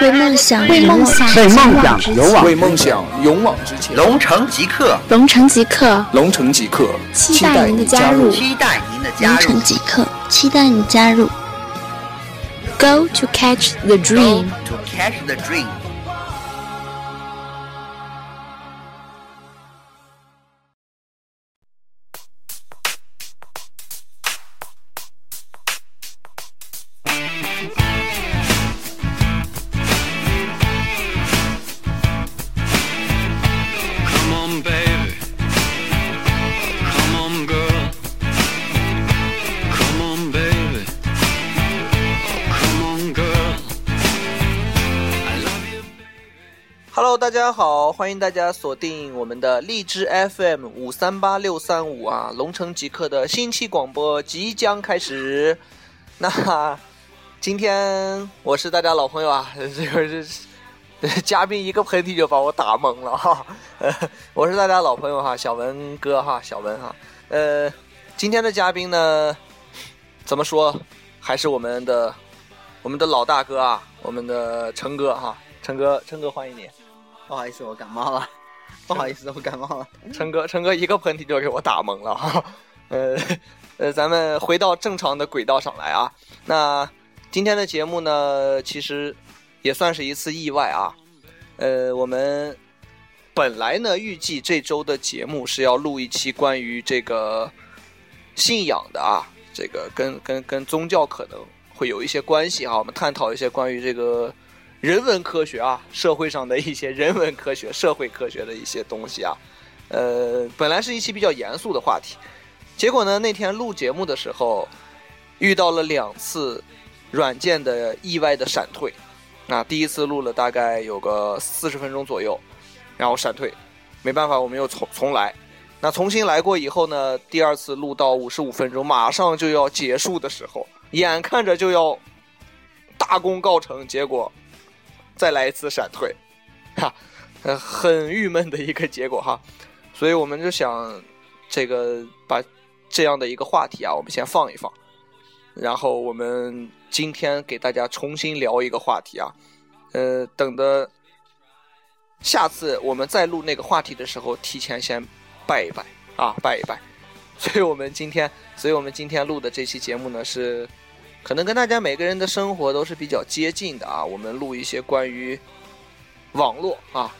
为梦想，为梦想，为梦想勇往为梦想勇往直前。龙城即刻，龙城即刻，龙城即刻，期待您的加入，期待您的加入。龙城即刻，期待你加入。Go to catch the dream. 大家好，欢迎大家锁定我们的荔枝 FM 五三八六三五啊，龙城极客的新期广播即将开始。那今天我是大家老朋友啊，这个是嘉宾一个喷嚏就把我打懵了哈。我是大家老朋友哈，小文哥哈，小文哈。呃，今天的嘉宾呢，怎么说，还是我们的我们的老大哥啊，我们的陈哥哈，陈哥，陈哥欢迎你。不好意思，我感冒了。不好意思，我感冒了。陈哥，陈哥一个喷嚏就给我打懵了哈。呃 呃，咱们回到正常的轨道上来啊。那今天的节目呢，其实也算是一次意外啊。呃，我们本来呢预计这周的节目是要录一期关于这个信仰的啊，这个跟跟跟宗教可能会有一些关系啊。我们探讨一些关于这个人文科学啊，社会上的一些人文科学、社会科学的一些东西啊。呃，本来是一期比较严肃的话题，结果呢，那天录节目的时候遇到了两次软件的意外的闪退。那第一次录了大概有个四十分钟左右，然后闪退，没办法，我们又重重来。那重新来过以后呢，第二次录到五十五分钟，马上就要结束的时候，眼看着就要大功告成，结果再来一次闪退，哈，呃，很郁闷的一个结果哈。所以我们就想，这个把这样的一个话题啊，我们先放一放，然后我们今天给大家重新聊一个话题啊，呃，等的下次我们再录那个话题的时候，提前先拜一拜啊，拜一拜。所以我们今天，所以我们今天录的这期节目呢，是可能跟大家每个人的生活都是比较接近的啊。我们录一些关于网络啊，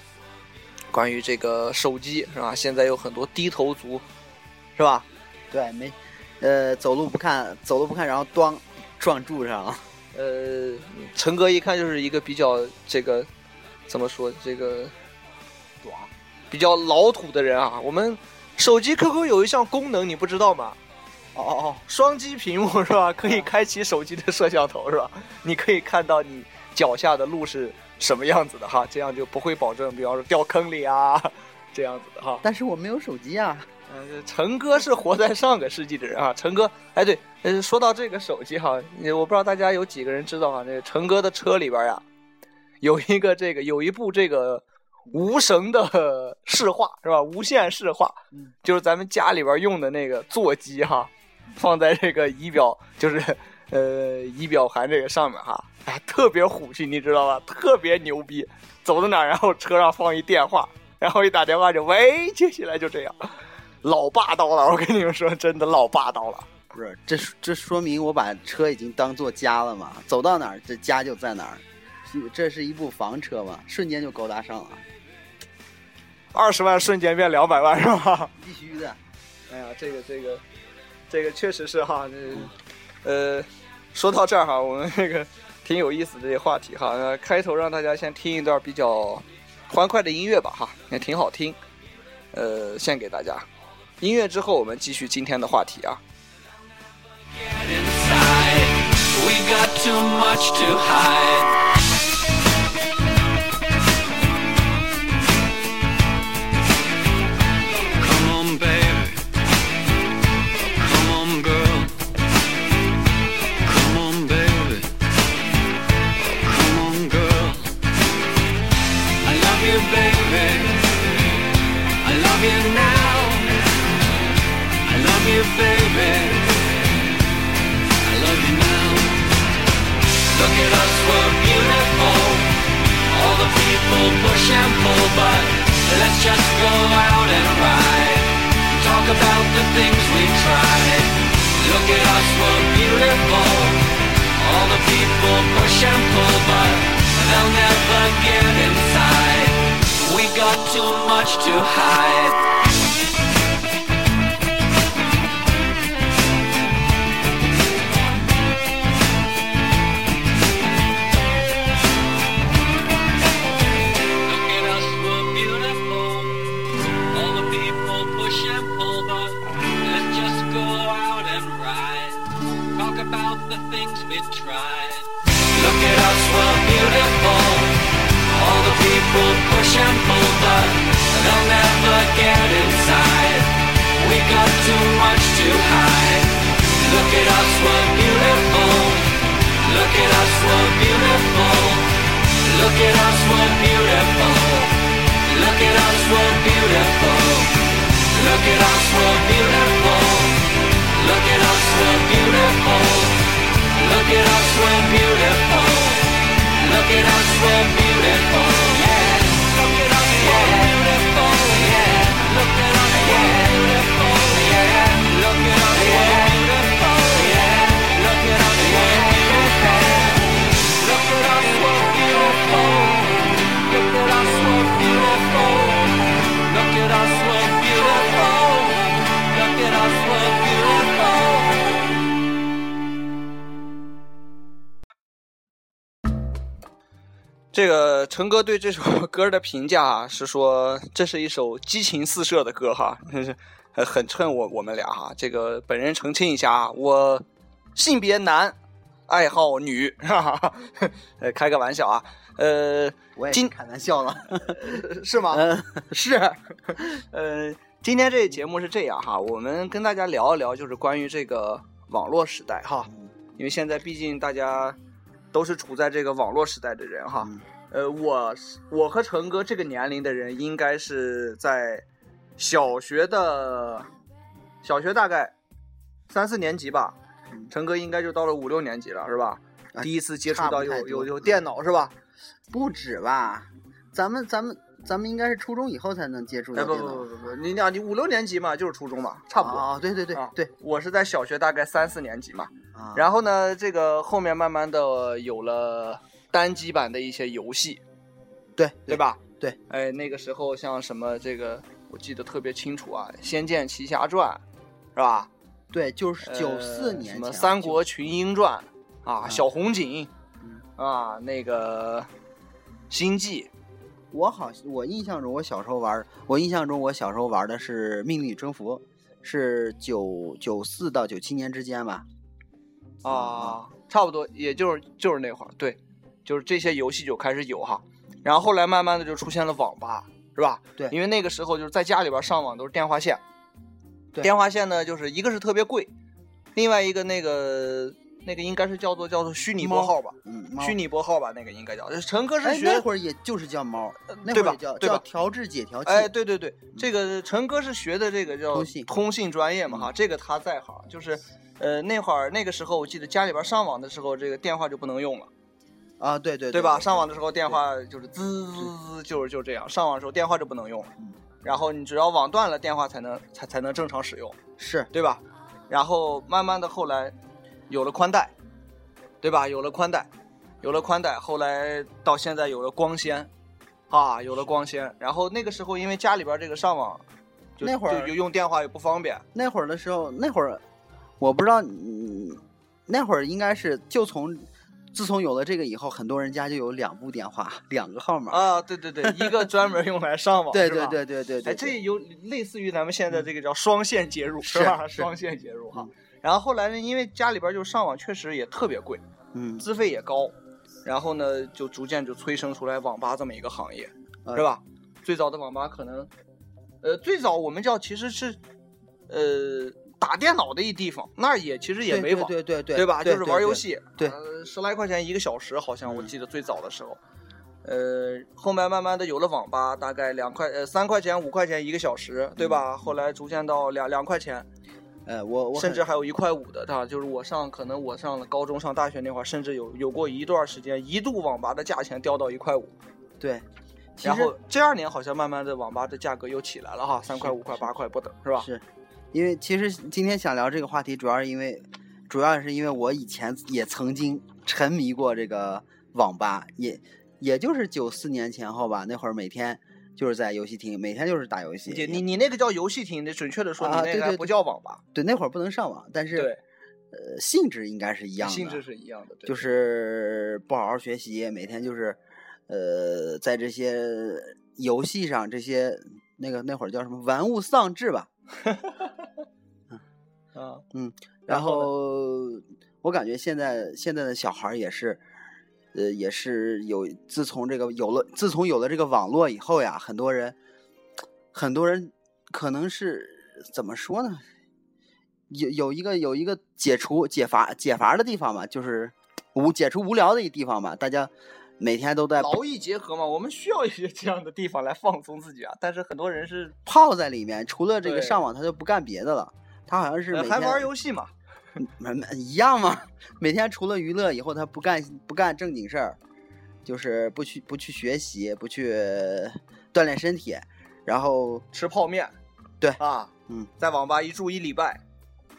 关于这个手机是吧？现在有很多低头族，是吧？对，没，呃，走路不看，走路不看，然后咣撞柱上了。呃，陈哥一看就是一个比较这个怎么说这个短，比较老土的人啊。我们手机 QQ 有一项功能，你不知道吗？哦哦哦，双击屏幕是吧？可以开启手机的摄像头是吧？你可以看到你脚下的路是什么样子的哈，这样就不会保证，比方说掉坑里啊 这样子的哈。但是我没有手机啊。嗯，陈哥是活在上个世纪的人啊。陈哥，哎对，呃，说到这个手机哈，我不知道大家有几个人知道啊？这个陈哥的车里边呀，有一个这个有一部这个无绳的视话是吧？无线视画，就是咱们家里边用的那个座机哈，放在这个仪表就是呃仪表盘这个上面哈，哎，特别虎气，你知道吧？特别牛逼，走到哪儿然后车上放一电话，然后一打电话就喂，接起来就这样。老霸道了，我跟你们说，真的老霸道了。不是，这这说明我把车已经当做家了嘛？走到哪儿，这家就在哪儿。这是一部房车嘛，瞬间就高大上了。二十万瞬间变两百万是吧？必须的。哎呀，这个这个这个确实是哈，呃，说到这儿哈，我们这个挺有意思的这个话题哈。那开头让大家先听一段比较欢快的音乐吧哈，也挺好听。呃，献给大家。音乐之后，我们继续今天的话题啊。We got too much to hide. The push and pull, but let's just go out and ride. Talk about the things we've tried. Look at us, we're beautiful. All the people push and pull, but they'll never get inside. We got too much to hide. The things we've tried. Look at us, we're beautiful. All the people push and pull, but they'll never get inside. We got too much to hide. Look at us, we're beautiful. Look at us, we're beautiful. Look at us, we're beautiful. Look at us, we're beautiful. Look at us, we're beautiful. Look at us, we're beautiful. Look at us, we're beautiful. Look at us, we're beautiful. 这个陈哥对这首歌的评价啊，是说这是一首激情四射的歌哈，真是呃很衬我我们俩哈。这个本人澄清一下啊，我性别男，爱好女，哈哈，呃开个玩笑啊，呃今我也开玩笑了。是吗？嗯，是。呃，今天这节目是这样哈，我们跟大家聊一聊，就是关于这个网络时代哈，因为现在毕竟大家都是处在这个网络时代的人哈。嗯呃，我是我和陈哥这个年龄的人，应该是在小学的，小学大概三四年级吧。嗯陈哥应该就到了五六年级了，是吧？啊第一次接触到有有有电脑是吧？不止吧？咱们咱们咱们应该是初中以后才能接触哎，不。不不不不，你俩你五六年级嘛，就是初中嘛，差不多。啊，对对对啊对。我是在小学大概三四年级嘛，啊然后呢，这个后面慢慢的有了单机版的一些游戏，对对？吧？对，哎，那个时候像什么这个，我记得特别清楚啊，《仙剑奇侠传》，是吧？对，就是九呃四年什么《三国群英传》啊，啊小红警嗯啊，那个星际，我好，我印象中我小时候玩，我印象中我小时候玩的是《命令与征服》，是九九四到九七年之间吧。啊，差不多，也就是就是那会儿，对，就是这些游戏就开始有哈，然后后来慢慢的就出现了网吧，是吧？对。因为那个时候就是在家里边上网都是电话线，对。电话线呢就是一个是特别贵，另外一个那个那个应该是叫做叫做虚拟拨号吧，嗯，虚拟拨号吧，那个应该叫，就是陈哥是哎，学那会儿也就是叫猫，那对吧？会儿叫对吧？叫调制解调器。哎，对对对，这个陈哥是学的这个叫通信。专业嘛哈，这个他在行，就是呃那会儿那个时候我记得家里边上网的时候，这个电话就不能用了。啊，对对对吧？上网的时候电话就是滋滋滋，就是就这样。上网的时候电话就不能用了，嗯然后你只要网断了，电话才能才才能正常使用，是对吧？然后慢慢的后来有了宽带，对吧？有了宽带，有了宽带，后来到现在有了光纤，啊，有了光纤。然后那个时候因为家里边这个上网，就那会儿就用电话也不方便，那会儿的时候，那会儿我不知道你那会儿应该是就从自从有了这个以后，很多人家就有两部电话，两个号码。啊，对对对，一个专门用来上网，对对对对对对，哎，这有类似于咱们现在这个叫双线接入，是吧？双线接入哈嗯。然后后来呢，因为家里边就上网确实也特别贵，嗯资费也高，然后呢，就逐渐就催生出来网吧这么一个行业，呃是吧？最早的网吧可能，呃，最早我们叫其实是，呃，打电脑的一地方，那儿也其实也没网，对对对对吧？就是玩游对戏，对呃，十来块钱一个小时，好像我嗯记得最早的时候。呃，后面慢慢的有了网吧，大概两块呃三块钱五块钱一个小时，对吧？后来逐渐到两两块钱，呃，我我甚至还有一块五的，啊，就是我上可能我上了高中上大学那会儿，甚至有有过一段时间，一度网吧的价钱掉到一块五，对，然后这二年好像慢慢的网吧的价格又起来了哈，三块、五块、八块不等，是吧？是，因为其实今天想聊这个话题，主要是因为，主要是因为我以前也曾经沉迷过这个网吧，也也就是九四年前后吧，那会儿每天就是在游戏厅，每天就是打游戏。你你你那个叫游戏厅，那准确的说，你啊那个不叫网吧，对那会儿不能上网，但是对，呃性质应该是一样的，性质是一样的，对就是不好好学习，每天就是呃在这些游戏上这些那个那会儿叫什么玩物丧志吧，啊，嗯然后我感觉现在现在的小孩也是，呃，也是有自从这个有了自从有了这个网络以后呀，很多人很多人可能是怎么说呢？有有一个有一个解除解乏解乏的地方嘛，就是无解除无聊的一个地方嘛，大家每天都在劳逸结合嘛，我们需要一些这样的地方来放松自己啊。但是很多人是泡在里面，除了这个上网，他就不干别的了。他好像是呃还玩游戏嘛，没没一样嘛？每天除了娱乐以后，他不干不干正经事儿，就是不去不去学习，不去锻炼身体，然后吃泡面，对啊，嗯，在网吧一住一礼拜，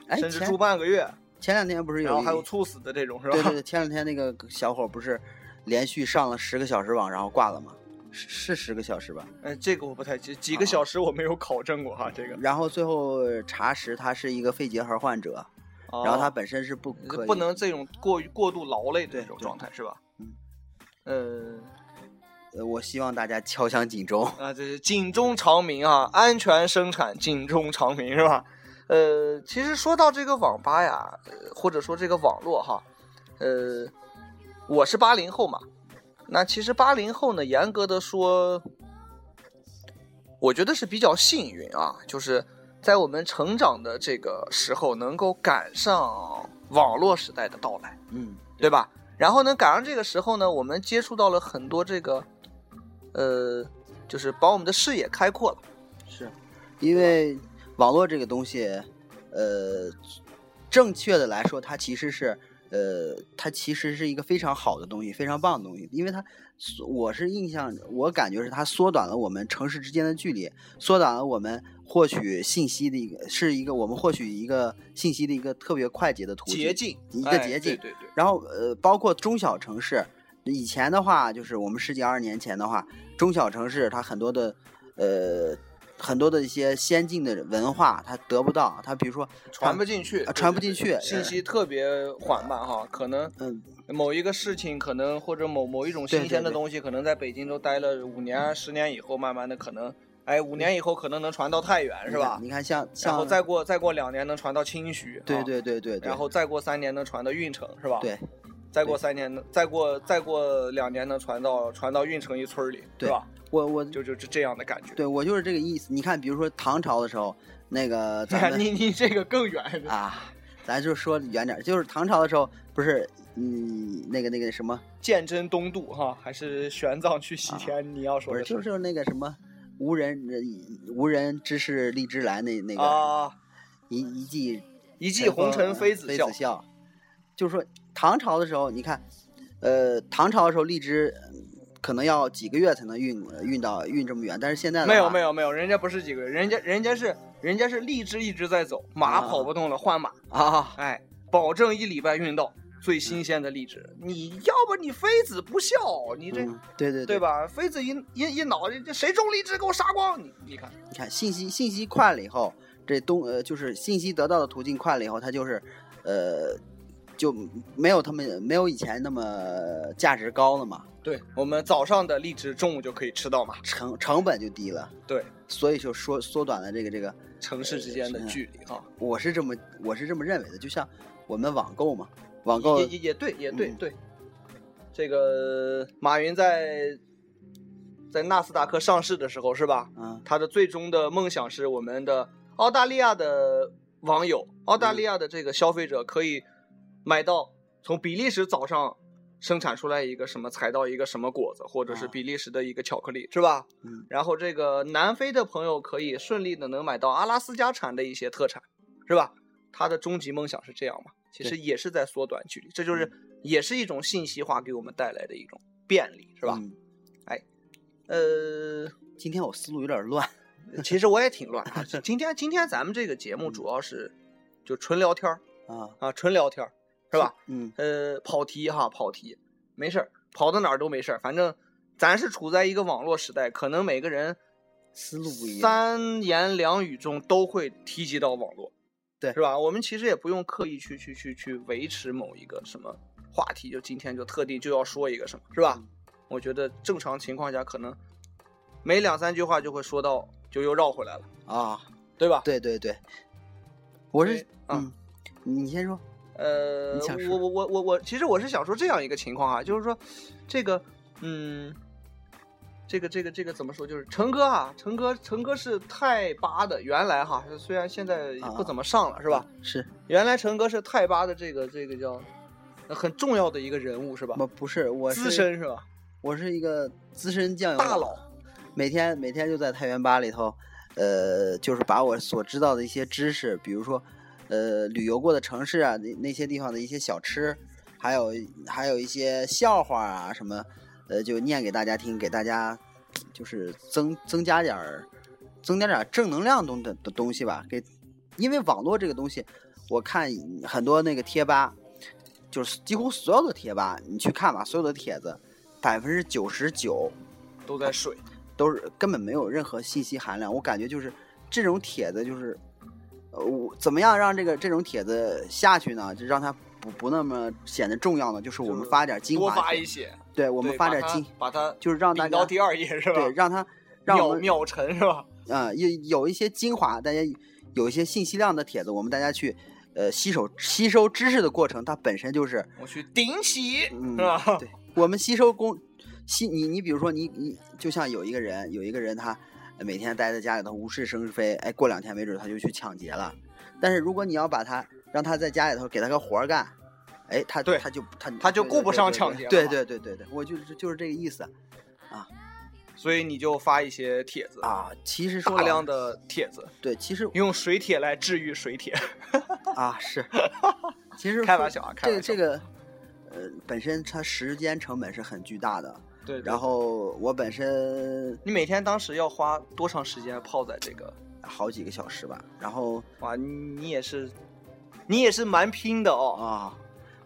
哎，甚至住半个月，前两天不是有然后还有猝死的这种，是吧？对对对，前两天那个小伙不是连续上了十个小时网，然后挂了吗？是是十个小时吧？呃，这个我不太记，几个小时我没有考证过哈，这个。然后最后查实他是一个肺结核患者，然后他哦本身是不可以不能这种过于过度劳累这种状态是吧？嗯，呃呃，我希望大家敲响警钟。啊，这是警钟长鸣啊，安全生产，警钟长鸣是吧？呃，其实说到这个网吧呀，呃或者说这个网络哈，呃，我是八零后嘛，那其实八零后呢，严格的说，我觉得是比较幸运啊，就是在我们成长的这个时候，能够赶上网络时代的到来。嗯，对吧？然后呢，赶上这个时候呢，我们接触到了很多这个，呃，就是把我们的视野开阔了。是，因为网络这个东西，呃，正确的来说，它其实是，呃，它其实是一个非常好的东西，非常棒的东西，因为它，我是印象，我感觉是它缩短了我们城市之间的距离，缩短了我们获取信息的一个，是一个我们获取一个信息的一个特别快捷的途径，捷径，一个哎捷径。对对对，然后呃，包括中小城市，以前的话，就是我们十几二十年前的话，中小城市它很多的呃很多的一些先进的文化，它得不到。它比如说传不进去，传不进去信息特别缓慢哈，可能嗯某一个事情，可能或者某某一种新鲜的对对东西，可能在北京都待了五年、十年以后，慢慢的可能，哎，五年以后可能能传到太原，是吧？你看像然像后再过再过两年能传到清徐，对啊对对对对，然后再过三年能传到运城，是吧？对再过三年能，再过再过两年能传到传到运城一村里，对吧？我我就就是这样的感觉。对我就是这个意思。你看，比如说唐朝的时候，那个 咱们你你这个更远，啊，咱就说远点儿，就是唐朝的时候，不是嗯那个那个什么，鉴真东渡哈，还是玄奘去西天？你要说是就是那个什么无人无人知是荔枝来那那个。啊，一一骑一骑红尘妃子笑妃子，笑，就是说唐朝的时候，你看，呃，唐朝的时候荔枝嗯可能要几个月才能运运到运这么远，但是现在没有没有没有，人家不是几个月，人家人家是人家是荔枝一直在走，马啊跑不动了换马，啊，哎，保证一礼拜运到最新鲜的荔枝。你要不你妃子不孝，你这、嗯对对对？吧？妃子一一一恼，这这谁种荔枝给我杀光！你你看，你看信息信息快了以后，这东呃就是信息得到的途径快了以后，它就是呃就没有他们没有以前那么价值高了嘛，对我们早上的荔枝，中午就可以吃到嘛。成成本就低了，对，所以就说缩短了这个这个，城市之间的距离哈，我是这么我是这么认为的，就像我们网购嘛，网购也也也对，也对嗯对。这个马云在在纳斯达克上市的时候是吧？嗯他的最终的梦想是我们的澳大利亚的网友，澳大利亚的这个消费者可以买到从比利时早上生产出来一个什么采到一个什么果子，或者是啊比利时的一个巧克力，是吧？嗯然后这个南非的朋友可以顺利的能买到阿拉斯加产的一些特产，是吧？他的终极梦想是这样嘛？其实也是在缩短距离，这就是也是一种信息化给我们带来的一种便利，是吧？嗯呃，今天我思路有点乱其实我也挺乱啊。今天今天咱们这个节目主要是就纯聊天儿啊，啊，纯聊天儿是吧？嗯呃，跑题哈，跑题，没事儿，跑到哪儿都没事儿，反正咱是处在一个网络时代，可能每个人思路不一样。三言两语中都会提及到网络，对是吧？我们其实也不用刻意去去去去维持某一个什么话题，就今天就特定就要说一个什么，是吧？嗯我觉得正常情况下，可能没两三句话就会说到，就又绕回来了，啊，对吧？对对对，我是嗯，你先说。呃我我我我我，其实我是想说这样一个情况啊，就是说，这个，嗯，这个这个这个怎么说？就是成哥啊，成哥成哥是泰巴的，原来哈，虽然现在不怎么上了，是吧？是原来成哥是泰巴的这个这个叫呃很重要的一个人物，是吧？不不是我资深是吧？我是一个资深酱油大佬，每天每天就在太原吧里头，呃，就是把我所知道的一些知识，比如说，呃，旅游过的城市啊，那那些地方的一些小吃，还有还有一些笑话啊什么，呃，就念给大家听，给大家就是增增加点儿增加点儿正能量东的的东西吧。给，因为网络这个东西，我看很多那个贴吧，就是几乎所有的贴吧，你去看吧，所有的帖子，百分之九十九都在水。都是根本没有任何信息含量。我感觉就是这种帖子，就是呃，我怎么样让这个这种帖子下去呢？就让它不不那么显得重要呢？就是我们发点精华多，发一些，对我们发点精，把它就是让大家顶到第二页是吧？对让它让我们秒秒沉是吧？啊、有有一些精华，大家有一些信息量的帖子，我们大家去呃吸收吸收知识的过程，它本身就是我去顶起嗯是吧？对，我们吸收工吸你你比如说你你就像有一个人有一个人他呃每天待在家里头无事生非，哎，过两天没准他就去抢劫了。但是如果你要把他让他在家里头给他个活儿干，哎，他对他就他他就顾不上抢劫了对对对对对，我就是就是这个意思啊所以你就发一些帖子，啊。其实说大量的的帖子，对，其实用水帖来治愈水帖。啊是，其实开玩笑啊开玩笑这个这个呃本身它时间成本是很巨大的。对，然后我本身你每天当时要花多长时间泡在这个？好几个小时吧，然后哇，你你也是，你也是蛮拼的哦。啊，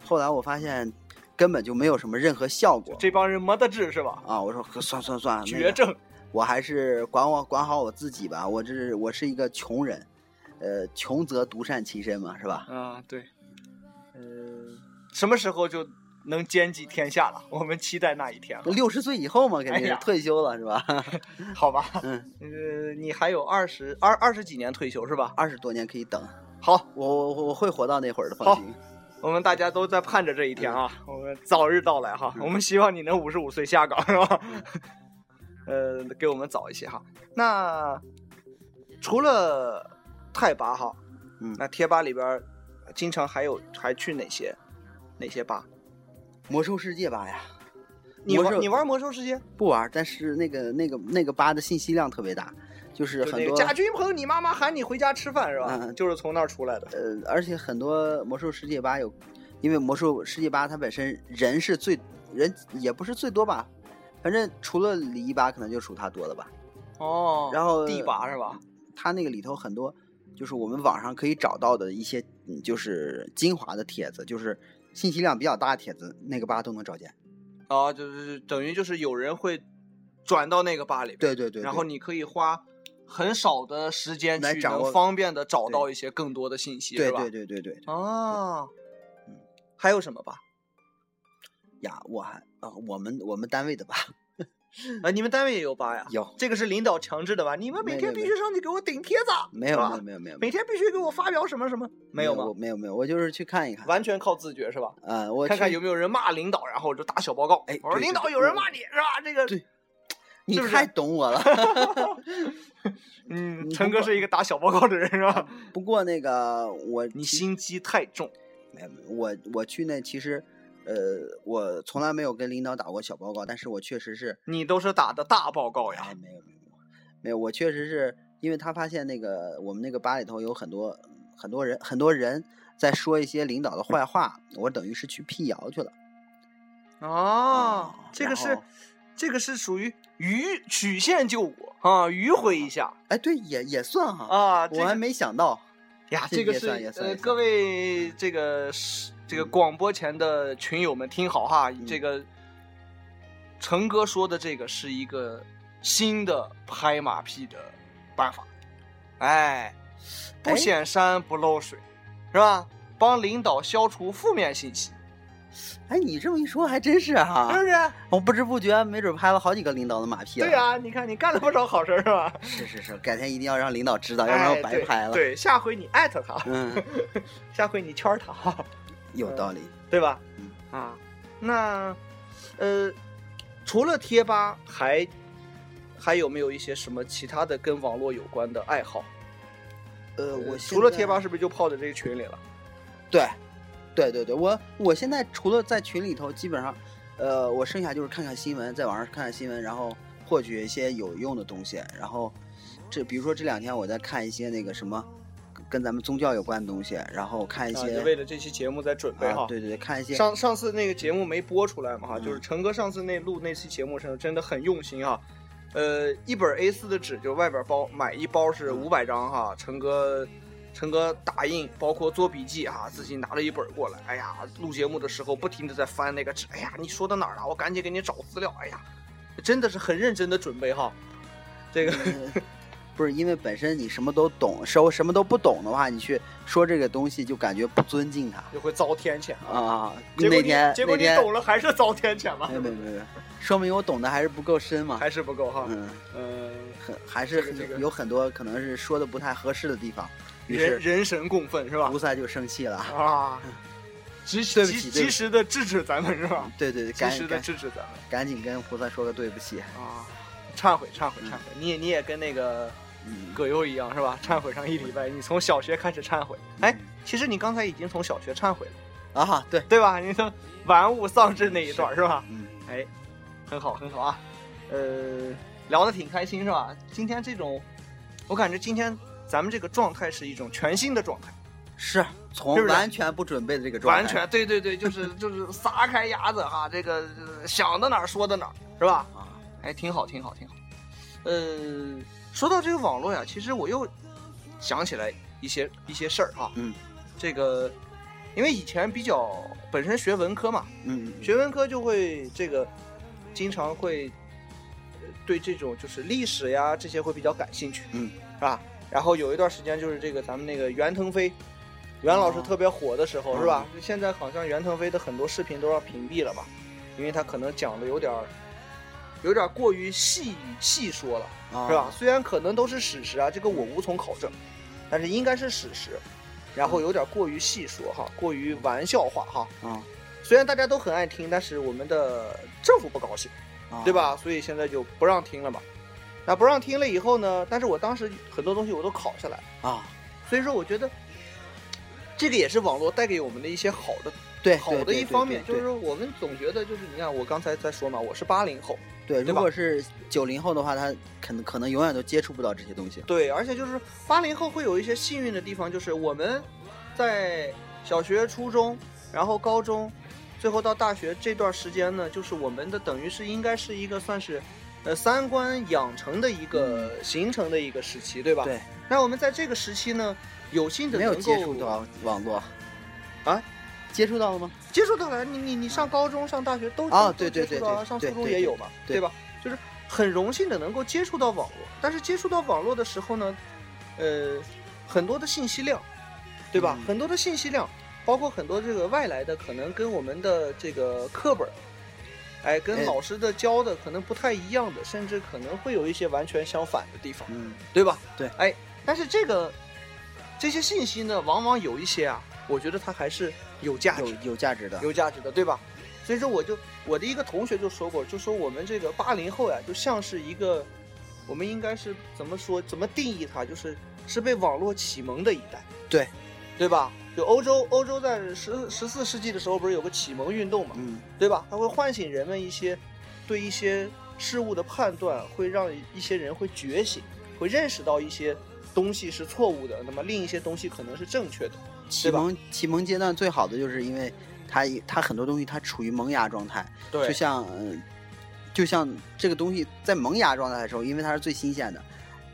后来我发现根本就没有什么任何效果这帮人没得治是吧？啊！我说算算算，那个绝症。我还是管我管好我自己吧。我这是我是一个穷人，呃，穷则独善其身嘛，是吧？啊，对。呃，什么时候就能兼济天下了？我们期待那一天了。六十岁以后嘛，肯定是退休了，是吧？好吧，嗯，呃，你还有二十二二十几年退休是吧？二十多年可以等，好，我我我我会活到那会儿的，放心。我们大家都在盼着这一天啊，我们早日到来哈。我们希望你能五十五岁下岗是吧？呃，给我们早一些哈。那除了泰吧哈，嗯那贴吧里边儿经常还有还去哪些哪些吧？魔兽世界吧呀，你玩你玩魔兽世界？不玩，但是那个那个那个吧的信息量特别大，就是很多贾君鹏，你妈妈喊你回家吃饭是吧？嗯就是从那儿出来的。呃，而且很多魔兽世界吧有，因为魔兽世界吧它本身人是最人也不是最多吧，反正除了李一吧，可能就属他多了吧。哦然后地吧是吧？他那个里头很多就是我们网上可以找到的一些，嗯就是精华的帖子，就是信息量比较大的帖子，那个吧都能找见。啊，就是等于就是有人会转到那个吧里边，对对对，对然后你可以花很少的时间去能方便的找到一些更多的信息，对吧？对对对对对啊，嗯还有什么吧？呀，我还啊、我们我们单位的吧，啊，你们单位也有吧呀？有这个是领导强制的吧？你们每天必须上去给我顶帖子，没有啊没有没有没有每天必须给我发表什么什么？没有吗我？没有没有，我就是去看一看。完全靠自觉是吧？嗯，我看看有没有人骂领导，然后我就打小报告。哎我说领导有人骂你是吧？这个对你太懂我了。嗯，陈哥是一个打小报告的人是吧？不过那个我你心机太重。没有没有我我去那其实，呃，我从来没有跟领导打过小报告，但是我确实是，你都是打的大报告呀哎，。没有没有没有，我确实是因为他发现那个我们那个吧里头有很多很多人很多人在说一些领导的坏话，我等于是去辟谣去了。哦，这个是这个是属于迂曲线救国啊，迂回一下哎，对，也也算哈，啊。这个我还没想到。呀，这这个是各位这个是这个广播前的群友们听好哈，嗯这个陈哥说的这个是一个新的拍马屁的办法，哎，不哎显山不漏水，是吧？帮领导消除负面信息，哎，你这么一说还真是哈、是不是？我不知不觉没准拍了好几个领导的马屁了。对啊、你看你干了不少好事是吧？是是是，改天一定要让领导知道，要不然哎我白拍了。对，对，下回你艾特他，嗯，下回你圈他哈。有道理。对吧？嗯啊，那呃，除了贴吧，还还有没有一些什么其他的跟网络有关的爱好？呃，我除了贴吧，是不是就泡在这个群里了？对，对对对，我我现在除了在群里头，基本上，呃，我剩下就是看看新闻，在网上看看新闻，然后获取一些有用的东西。然后这比如说这两天我在看一些那个什么跟跟咱们宗教有关的东西，然后看一啊，些、就为了这期节目在准备哈。啊，对对对，看一些上上次那个节目没播出来嘛哈，嗯就是陈哥上次那录那期节目时候真的很用心哈。呃，一本 A 4的纸，就外边包买一包是五百张哈，陈哥。陈哥打印，包括做笔记啊，自己拿了一本过来。哎呀，录节目的时候不停的在翻那个纸。哎呀，你说到哪儿了？我赶紧给你找资料。哎呀，真的是很认真的准备哈。这个呃不是因为本身你什么都懂，什什么都不懂的话，你去说这个东西就感觉不尊敬他就会遭天谴啊。那天结果你那天懂了还是遭天谴吗没？有没有没有，没说明我懂得还是不够深嘛。还是不够哈。嗯，嗯，很还是有很多可能是说的不太合适的地方，于人是人神共愤是吧菩？萨就生气了。啊，及及及时的制止咱们是吧？对对对，及时的制止咱们赶紧跟菩萨说个对不起。啊！忏悔忏悔忏悔！你也你也跟那个嗯，葛优一样是吧？忏悔上一礼拜，你从小学开始忏悔。哎，其实你刚才已经从小学忏悔了，啊，对，对吧？你说玩物丧志那一段是吧？嗯，哎，很好很好啊，呃，聊得挺开心是吧？今天这种，我感觉今天咱们这个状态是一种全新的状态，是从完全不准备的这个状态，完全对对对，就是就是撒开鸭子哈，这个呃想到哪儿说到哪儿是吧？啊，哎，挺好挺好挺好。呃，说到这个网络呀，其实我又想起来一些一些事儿哈。嗯，这个因为以前比较本身学文科嘛，嗯，学文科就会这个经常会呃对这种就是历史呀这些会比较感兴趣，嗯，是吧？然后有一段时间就是这个咱们那个袁腾飞，袁老师哦特别火的时候，嗯是吧？现在好像袁腾飞的很多视频都要屏蔽了吧，因为他可能讲的有点儿有点过于细细说了，啊是吧？？虽然可能都是史实啊，这个我无从考证，但是应该是史实。然后有点过于细说哈，过于玩笑话哈。啊，虽然大家都很爱听，但是我们的政府不高兴，啊对？吧？所以现在就不让听了嘛。那不让听了以后呢？但是我当时很多东西我都考下来，啊，所以说我觉得这个也是网络带给我们的一些好的对，好的一方面，就是说我们总觉得就是你看我刚才在说嘛，我是八零后，对，对如果是九零后的话，他可能可能永远都接触不到这些东西。对，而且就是八零后会有一些幸运的地方，就是我们在小学、初中，然后高中，最后到大学这段时间呢，就是我们的等于是应该是一个算是，呃，三观养成的一个形成的一个时期，对吧？。嗯对，那我们在这个时期呢，有幸的没有能够接触到网络啊？接触到了吗？接触到了，你你你上高中、上大学都接触到啊对对上初中也有嘛，对吧？就是很荣幸的能够接触到网络，但是接触到网络的时候呢，呃，很多的信息量，对吧？嗯很多的信息量，包括很多这个外来的，可能跟我们的这个课本儿，哎，跟哎老师的教的可能不太一样的，甚至可能会有一些完全相反的地方。嗯，对吧？对哎，但是这个这些信息呢，往往有一些啊，我觉得它还是有价值有、有价值的。有价值的，对吧？所以说，我就我的一个同学就说过，就说我们这个八零后呀，就像是一个，我们应该是怎么说，怎么定义它，就是是被网络启蒙的一代，对，对吧？就欧洲，欧洲在十十四世纪的时候，不是有个启蒙运动嘛，嗯，对吧？它会唤醒人们一些对一些事物的判断，会让一些人会觉醒，会认识到一些东西是错误的，那么另一些东西可能是正确的。启蒙启蒙阶段最好的就是因为它它很多东西它处于萌芽状态，对就像嗯、就像这个东西在萌芽状态的时候，因为它是最新鲜的，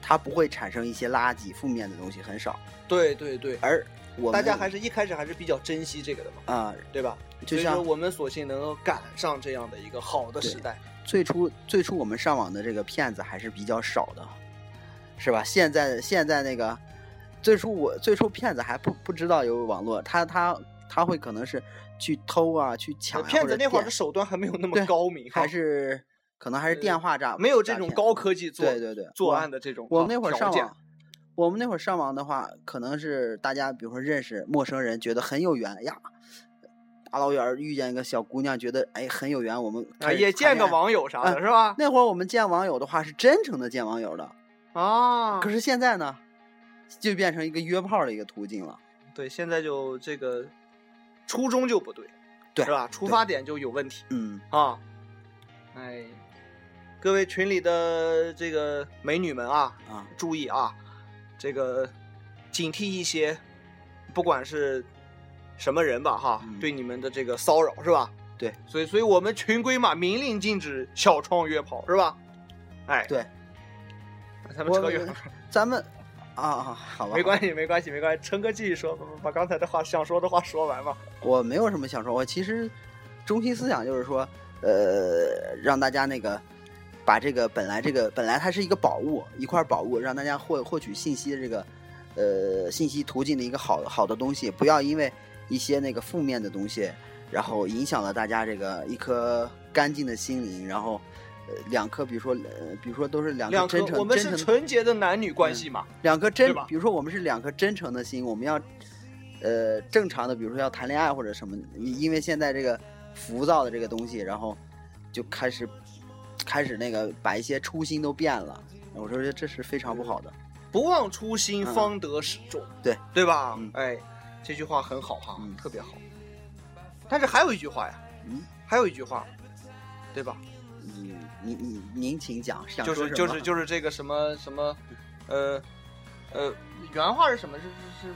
它不会产生一些垃圾、负面的东西很少。对对对，而我大家还是一开始还是比较珍惜这个的嘛，啊、对吧？就像所以说我们索性能够赶上这样的一个好的时代。最初最初我们上网的这个骗子还是比较少的，是吧？现在现在那个最初我最初骗子还不不知道有网络，他他他会可能是去偷啊，去抢、啊。骗子那会儿的手段还没有那么高明，还是可能还是电话诈，没有这种高科技做对对对作案的这种我们那会儿上网，我们那会儿上网的话，可能是大家比如说认识陌生人，觉得很有缘哎呀，大老远儿遇见一个小姑娘，觉得哎很有缘，我们啊，也见个。网友啥的啊是吧？那会儿我们见网友的话是真诚的见网友的，啊，可是现在呢，就变成一个约炮的一个途径了。对，现在就这个初衷就不对，对是吧？出发点就有问题嗯，啊。哎，各位群里的这个美女们啊，啊，注意啊，这个警惕一些，不管是什么人吧哈，嗯对你们的这个骚扰是吧？对，所以所以我们群规嘛，明令禁止小窗约炮是吧？哎，对，咱们扯远了，咱们啊啊，好吧，没关系，没关系，没关系。陈哥继续说，把把刚才的话想说的话说完吧。我没有什么想说，我其实中心思想就是说，呃，让大家那个把这个本来这个本来它是一个宝物，一块宝物，让大家获获取信息的这个呃信息途径的一个好好的东西，不要因为一些那个负面的东西，然后影响了大家这个一颗干净的心灵，然后。呃，两颗，比如说，呃，比如说都是两颗真，诚，我们是纯洁的男女关系嘛。两颗真，比如说我们是两颗真诚的心，我们要，呃，正常的，比如说要谈恋爱或者什么，因因为现在这个浮躁的这个东西，然后就开始开始那个把一些初心都变了，我说这是非常不好的。不忘初心，嗯方得始终。对对吧？嗯哎，这句话很好哈，嗯特别好。但是还有一句话呀，嗯，还有一句话，对吧？嗯，您您您请讲，想就是就是就是这个什么什么，呃呃，原话是什么？是是是，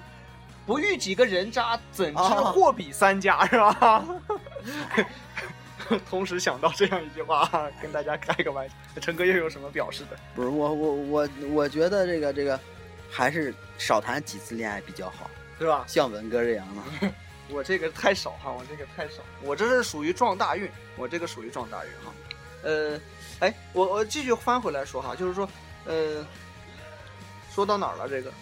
不遇几个人渣，怎知啊货比三家，是吧？同时想到这样一句话，跟大家开个玩笑。陈哥又有什么表示的？不是我我我我觉得这个这个还是少谈几次恋爱比较好，对吧？像文哥这样的。我这个太少哈，我这个太少，我这是属于撞大运，我这个属于撞大运哈。呃，哎，我我继续翻回来说哈，就是说，呃，说到哪儿了？这个，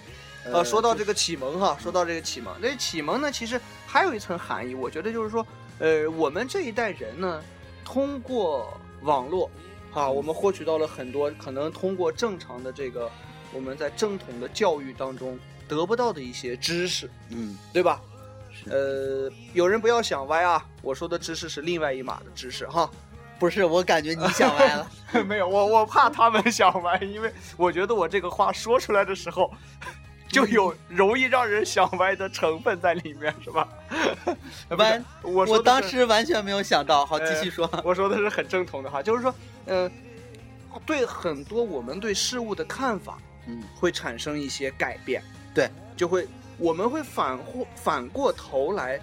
呃，说到这个启蒙哈，说到这个启蒙，这启蒙呢，其实还有一层含义，我觉得就是说，呃，我们这一代人呢，通过网络，啊，我们获取到了很多可能通过正常的这个我们在正统的教育当中得不到的一些知识，嗯，对吧？呃，有人不要想歪啊，我说的知识是另外一码的知识哈。不是，我感觉你想歪了。没有，我我怕他们想歪，因为我觉得我这个话说出来的时候，就有容易让人想歪的成分在里面，是吧？完，我我当时完全没有想到。好，继呃续说。我说的是很正统的话，就是说，呃，对很多我们对事物的看法嗯，会产生一些改变，对，就会我们会反或反过头来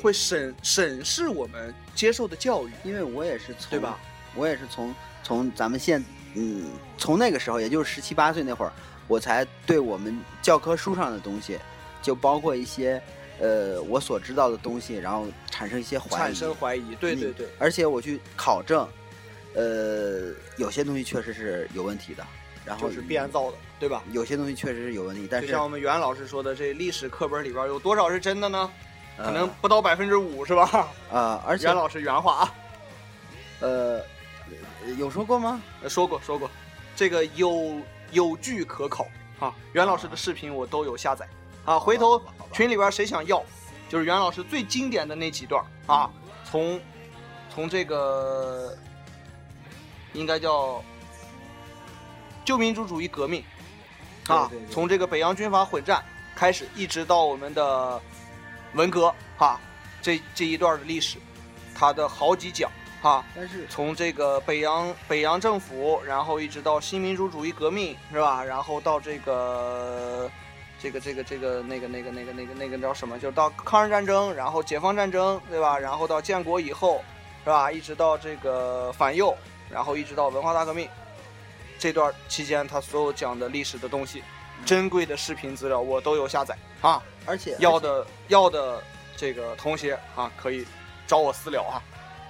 会审审视我们接受的教育，因为我也是从对吧？我也是从从咱们现嗯，从那个时候，也就是十七八岁那会儿，我才对我们教科书上的东西，就包括一些呃我所知道的东西，然后产生一些怀疑。产生怀疑，对对嗯对，而且我去考证，呃，有些东西确实是有问题的，然后就是编造的，对吧？有些东西确实是有问题，但就是像我们袁老师说的，这历史课本里边有多少是真的呢？可能呃不到百分之五，是吧？啊，而且袁老师原话啊，呃有说过吗？呃说过说过，这个有有据可考啊。袁老师的视频我都有下载啊，回头群里边谁想要，就是袁老师最经典的那几段啊，从从这个应该叫旧民主主义革命啊从这个北洋军阀混战开始，一直到我们的文革哈、这这一段的历史，它的好几讲哈、但是从这个北洋北洋政府，然后一直到新民主主义革命，是吧？然后到这个这个这个这个那个那个那个那个那个叫什么？就是到抗日战争，然后解放战争，对吧？然后到建国以后，是吧？一直到这个反右，然后一直到文化大革命这段期间，他所有讲的历史的东西，珍贵的视频资料我都有下载啊。而且要的要的这个同学啊，可以找我私聊啊。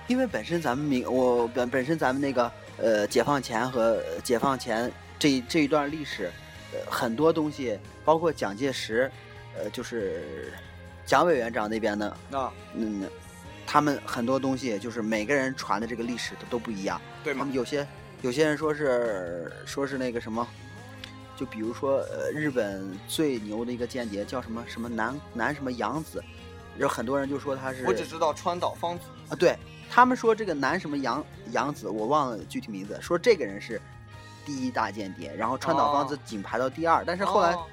因为本身咱们民我本本身咱们那个呃解放前和解放前这一这一段历史，呃很多东西，包括蒋介石，呃就是蒋委员长那边的，那，嗯，他们很多东西就是每个人传的这个历史都都不一样。对吗他们？有些有些人说是说是那个什么，就比如说呃日本最牛的一个间谍叫什么什么南南什么洋子，有很多人就说他是我只知道川岛芳子。啊，对他们说这个南什么杨杨子，我忘了具体名字，说这个人是第一大间谍，然后川岛芳子哦仅排到第二，但是后来哦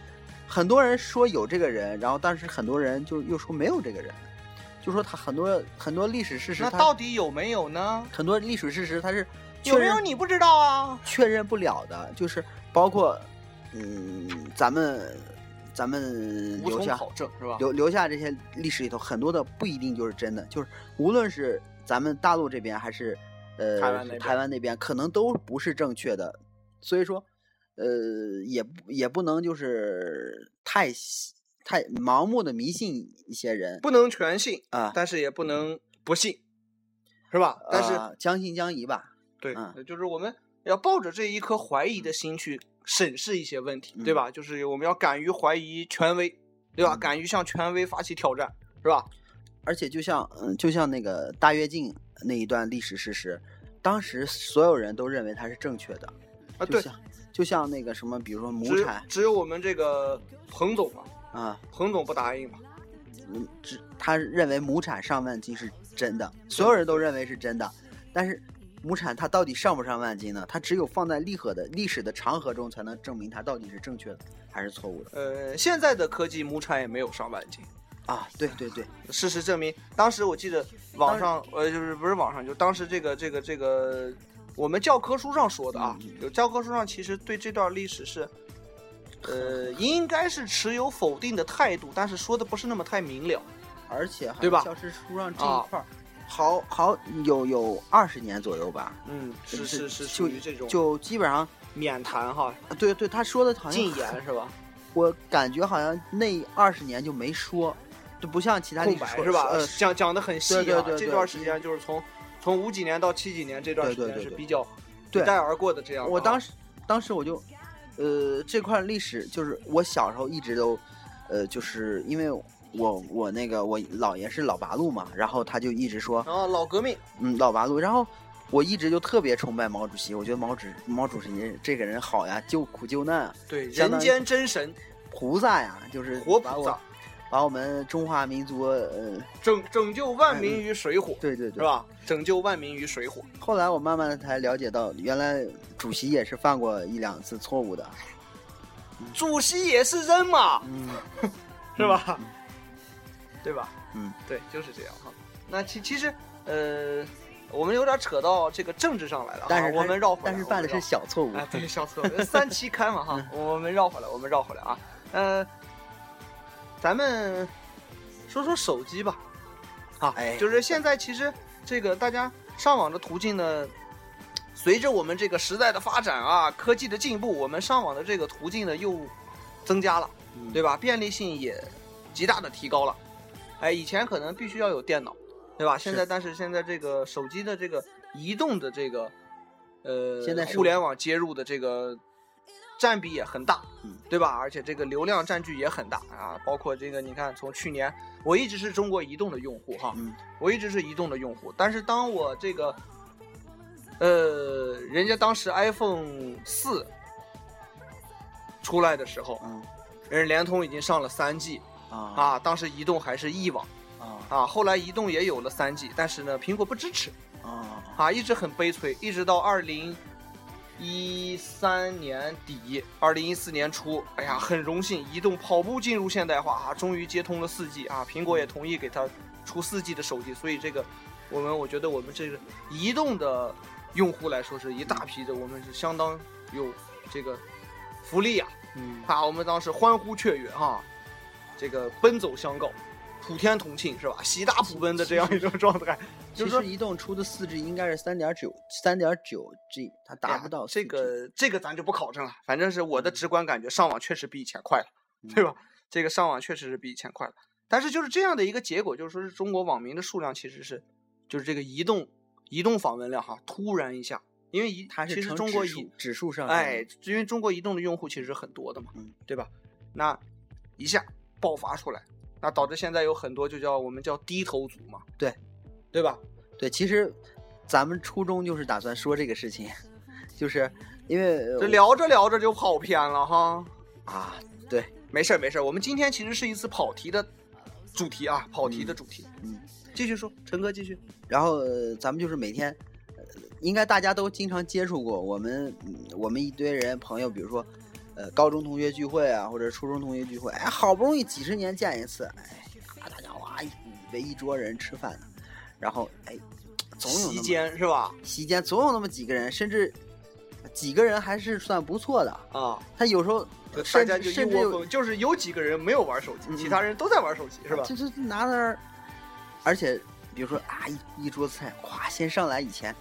很多人说有这个人，然后但是很多人就又说没有这个人，就说他很多很多历史事实他，那到底有没有呢？很多历史事实他是有没有你不知道啊？确认不了的，就是包括嗯咱们咱们留下考证是吧？留留下这些历史里头，很多的不一定就是真的，就是无论是咱们大陆这边还是呃台湾那边。台湾那边，可能都不是正确的，所以说呃也不也不能就是太太盲目的迷信一些人。不能全信，啊，但是也不能不信，是吧？但是、啊将信将疑吧，对，嗯就是我们要抱着这一颗怀疑的心去审视一些问题，对吧？就是我们要敢于怀疑权威，对吧？嗯敢于向权威发起挑战，是吧？而且就像嗯就像那个大跃进那一段历史事实，当时所有人都认为它是正确的，啊，对，就像那个什么，比如说亩产只有我们这个彭总嘛，啊。彭总不答应嘛，嗯，只他认为亩产上万斤是真的，所有人都认为是真的，但是亩产它到底上不上万斤呢？它只有放在历河的历史的长河中，才能证明它到底是正确的还是错误的呃，现在的科技亩产也没有上万斤。啊！对对对，事实证明，当时我记得网上，呃，就是不是网上，就当时这个这个这个，我们教科书上说的啊，嗯有教科书上其实对这段历史是，呃，应该是持有否定的态度，但是说的不是那么太明了。而且好对吧教师书上这啊一块儿，好好有有二十年左右吧，嗯，是是是就属于这种就基本上，免谈哈，啊对对，他说的好像禁言是吧？我感觉好像那二十年就没说，就不像其他历白是吧？呃，讲讲的很细啊，对对对对这段时间就是从从五几年到七几年这段时间是比较对一带而过的这样。我当时当时我就，呃，这块历史就是我小时候一直都，呃，就是因为我我那个我姥爷是老八路嘛，然后他就一直说，啊，老革命，嗯，老八路，然后我一直就特别崇拜毛主席，我觉得毛主毛主席这个人好呀，救苦救难啊，对，人间真神，菩萨呀，就是活菩萨把我。把我们中华民族，呃，拯拯救万民于水火，对对对，是？吧？拯救万民于水火。后来我慢慢的才了解到，原来主席也是犯过一两次错误的，主席也是人嘛，嗯，是吧？嗯对吧？嗯，对，就是这样哈。那其其实，呃，我们有点扯到这个政治上来了哈，但是我们绕回来，但是犯的是小错误绕，哎，对，小错误，三期开嘛哈，我们绕回来，我们绕回来啊，呃，咱们说说手机吧，啊，哎就是现在其实这个大家上网的途径呢，随着我们这个时代的发展啊，科技的进步，我们上网的这个途径呢又增加了，嗯对吧？便利性也极大的提高了。哎，以前可能必须要有电脑，对吧？现在但是现在这个手机的这个移动的这个呃，现在互联网接入的这个占比也很大，嗯，对吧？而且这个流量占据也很大啊，包括这个你看，从去年我一直是中国移动的用户哈，嗯我一直是移动的用户，但是当我这个呃，人家当时 iPhone 四出来的时候，嗯人联通已经上了三 G 啊。啊，当时移动还是 E 网啊。啊，后来移动也有了三 G，但是呢，苹果不支持啊。啊，一直很悲催，一直到二零一三年底，二零一四年初，哎呀，很荣幸，移动跑步进入现代化啊，终于接通了四 G 啊，苹果也同意给它出四 G 的手机，所以这个我们我觉得我们这个移动的用户来说是一大批的，我们是相当有这个福利啊。嗯。啊，我们当时欢呼雀跃哈，这个奔走相告，普天同庆是吧？喜大普奔的这样一种状态，就是说其实移动出的四 G 应该是三点九三点九 G，它达不到这个这个咱就不考证了，反正是我的直观感觉，上网确实比以前快了，嗯。对吧？这个上网确实是比以前快了，但是就是这样的一个结果，就是说是中国网民的数量其实是，就是这个移动移动访问量哈，突然一下，因为移其实它是呈中国移指数上升。哎，因为中国移动的用户其实很多的嘛，嗯。对吧？那一下爆发出来，那导致现在有很多就叫我们叫低头族嘛，对，对吧？对，其实咱们初衷就是打算说这个事情，就是因为聊着聊着就跑偏了哈。啊，对，没事儿没事儿，我们今天其实是一次跑题的主题啊，跑题的主题。嗯，继续说，陈哥继续。然后呃咱们就是每天，呃应该大家都经常接触过，我们嗯我们一堆人朋友，比如说呃高中同学聚会啊，或者初中同学聚会，哎，好不容易几十年见一次，哎，啊大家哇一围一桌人吃饭呢，然后哎，总有那席间是吧？席间总有那么几个人，甚至几个人还是算不错的，啊，他有时候大甚家就一至甚至有窝蜂，就是有几个人没有玩手机，嗯其他人都在玩手机，是吧？就是拿那儿，而且比如说啊，一一桌菜，咵，先上来以前，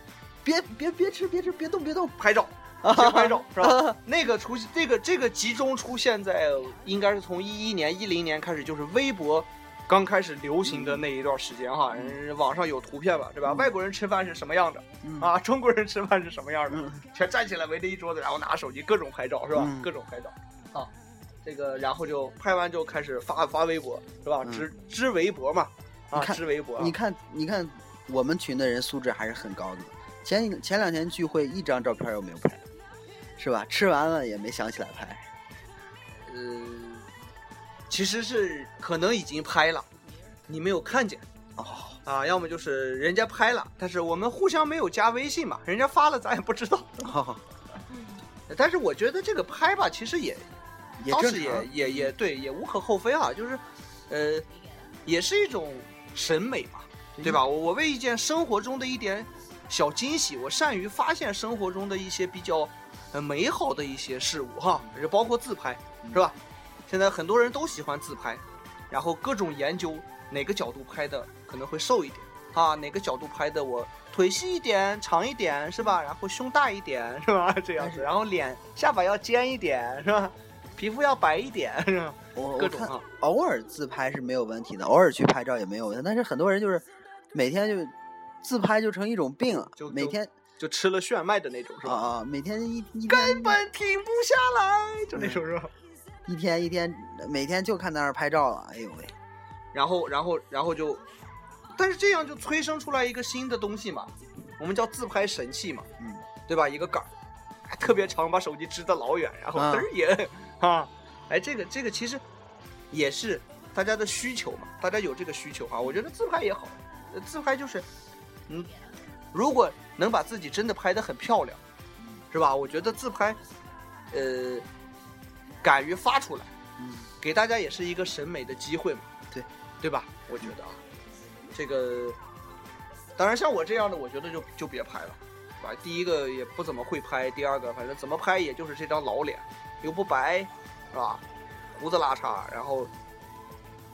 别别别吃，别吃，别动，别动，拍照，先拍照是吧？那个出现，这个这个集中出现在应该是从一一年、一零年开始，就是微博刚开始流行的那一段时间哈。人网上有图片吧，对吧？外国人吃饭是什么样的嗯啊？中国人吃饭是什么样的？嗯全站起来围着一桌子，然后拿手机各种拍照，是吧？嗯各种拍照啊。这个然后就拍完就开始发发微博，是吧？嗯支支微博嘛，啊，你看支微博啊。你看，你看，我们群的人素质还是很高的。前前两天聚会，一张照片都没有拍，是吧？吃完了也没想起来拍。呃，其实是可能已经拍了，你没有看见哦，啊，要么就是人家拍了，但是我们互相没有加微信嘛，人家发了咱也不知道。哦 但是我觉得这个拍吧，其实也也倒是也。也也对，也无可厚非啊，就是呃，也是一种审美嘛，对吧？我我为一件生活中的一点小惊喜，我善于发现生活中的一些比较呃美好的一些事物哈，也包括自拍，是吧？现在很多人都喜欢自拍，然后各种研究哪个角度拍的可能会瘦一点啊，哪个角度拍的我腿细一点、长一点是吧？然后胸大一点是吧？这样子，然后脸下巴要尖一点是吧？皮肤要白一点是吧？各种啊，偶尔自拍是没有问题的，偶尔去拍照也没有问题。但是很多人就是每天就自拍就成一种病了就，就每天就吃了炫迈的那种是吧？啊啊，每天一一根本停不下来，就那种是吧？一天一天，每天就看在那儿拍照了。哎呦喂，然后，然后，然后就，但是这样就催生出来一个新的东西嘛，我们叫自拍神器嘛，嗯，对吧？一个杆儿，还特别长，把手机支得老远，然后啊嘚儿也啊，哎，这个这个其实也是大家的需求嘛，大家有这个需求啊，我觉得自拍也好，呃自拍就是，嗯，如果能把自己真的拍得很漂亮，是吧？我觉得自拍，呃，敢于发出来。嗯，给大家也是一个审美的机会嘛，对对吧？我觉得啊，这个当然像我这样的，我觉得就就别拍了，是吧？第一个也不怎么会拍，第二个反正怎么拍也就是这张老脸，又不白，是吧？胡子拉碴，然后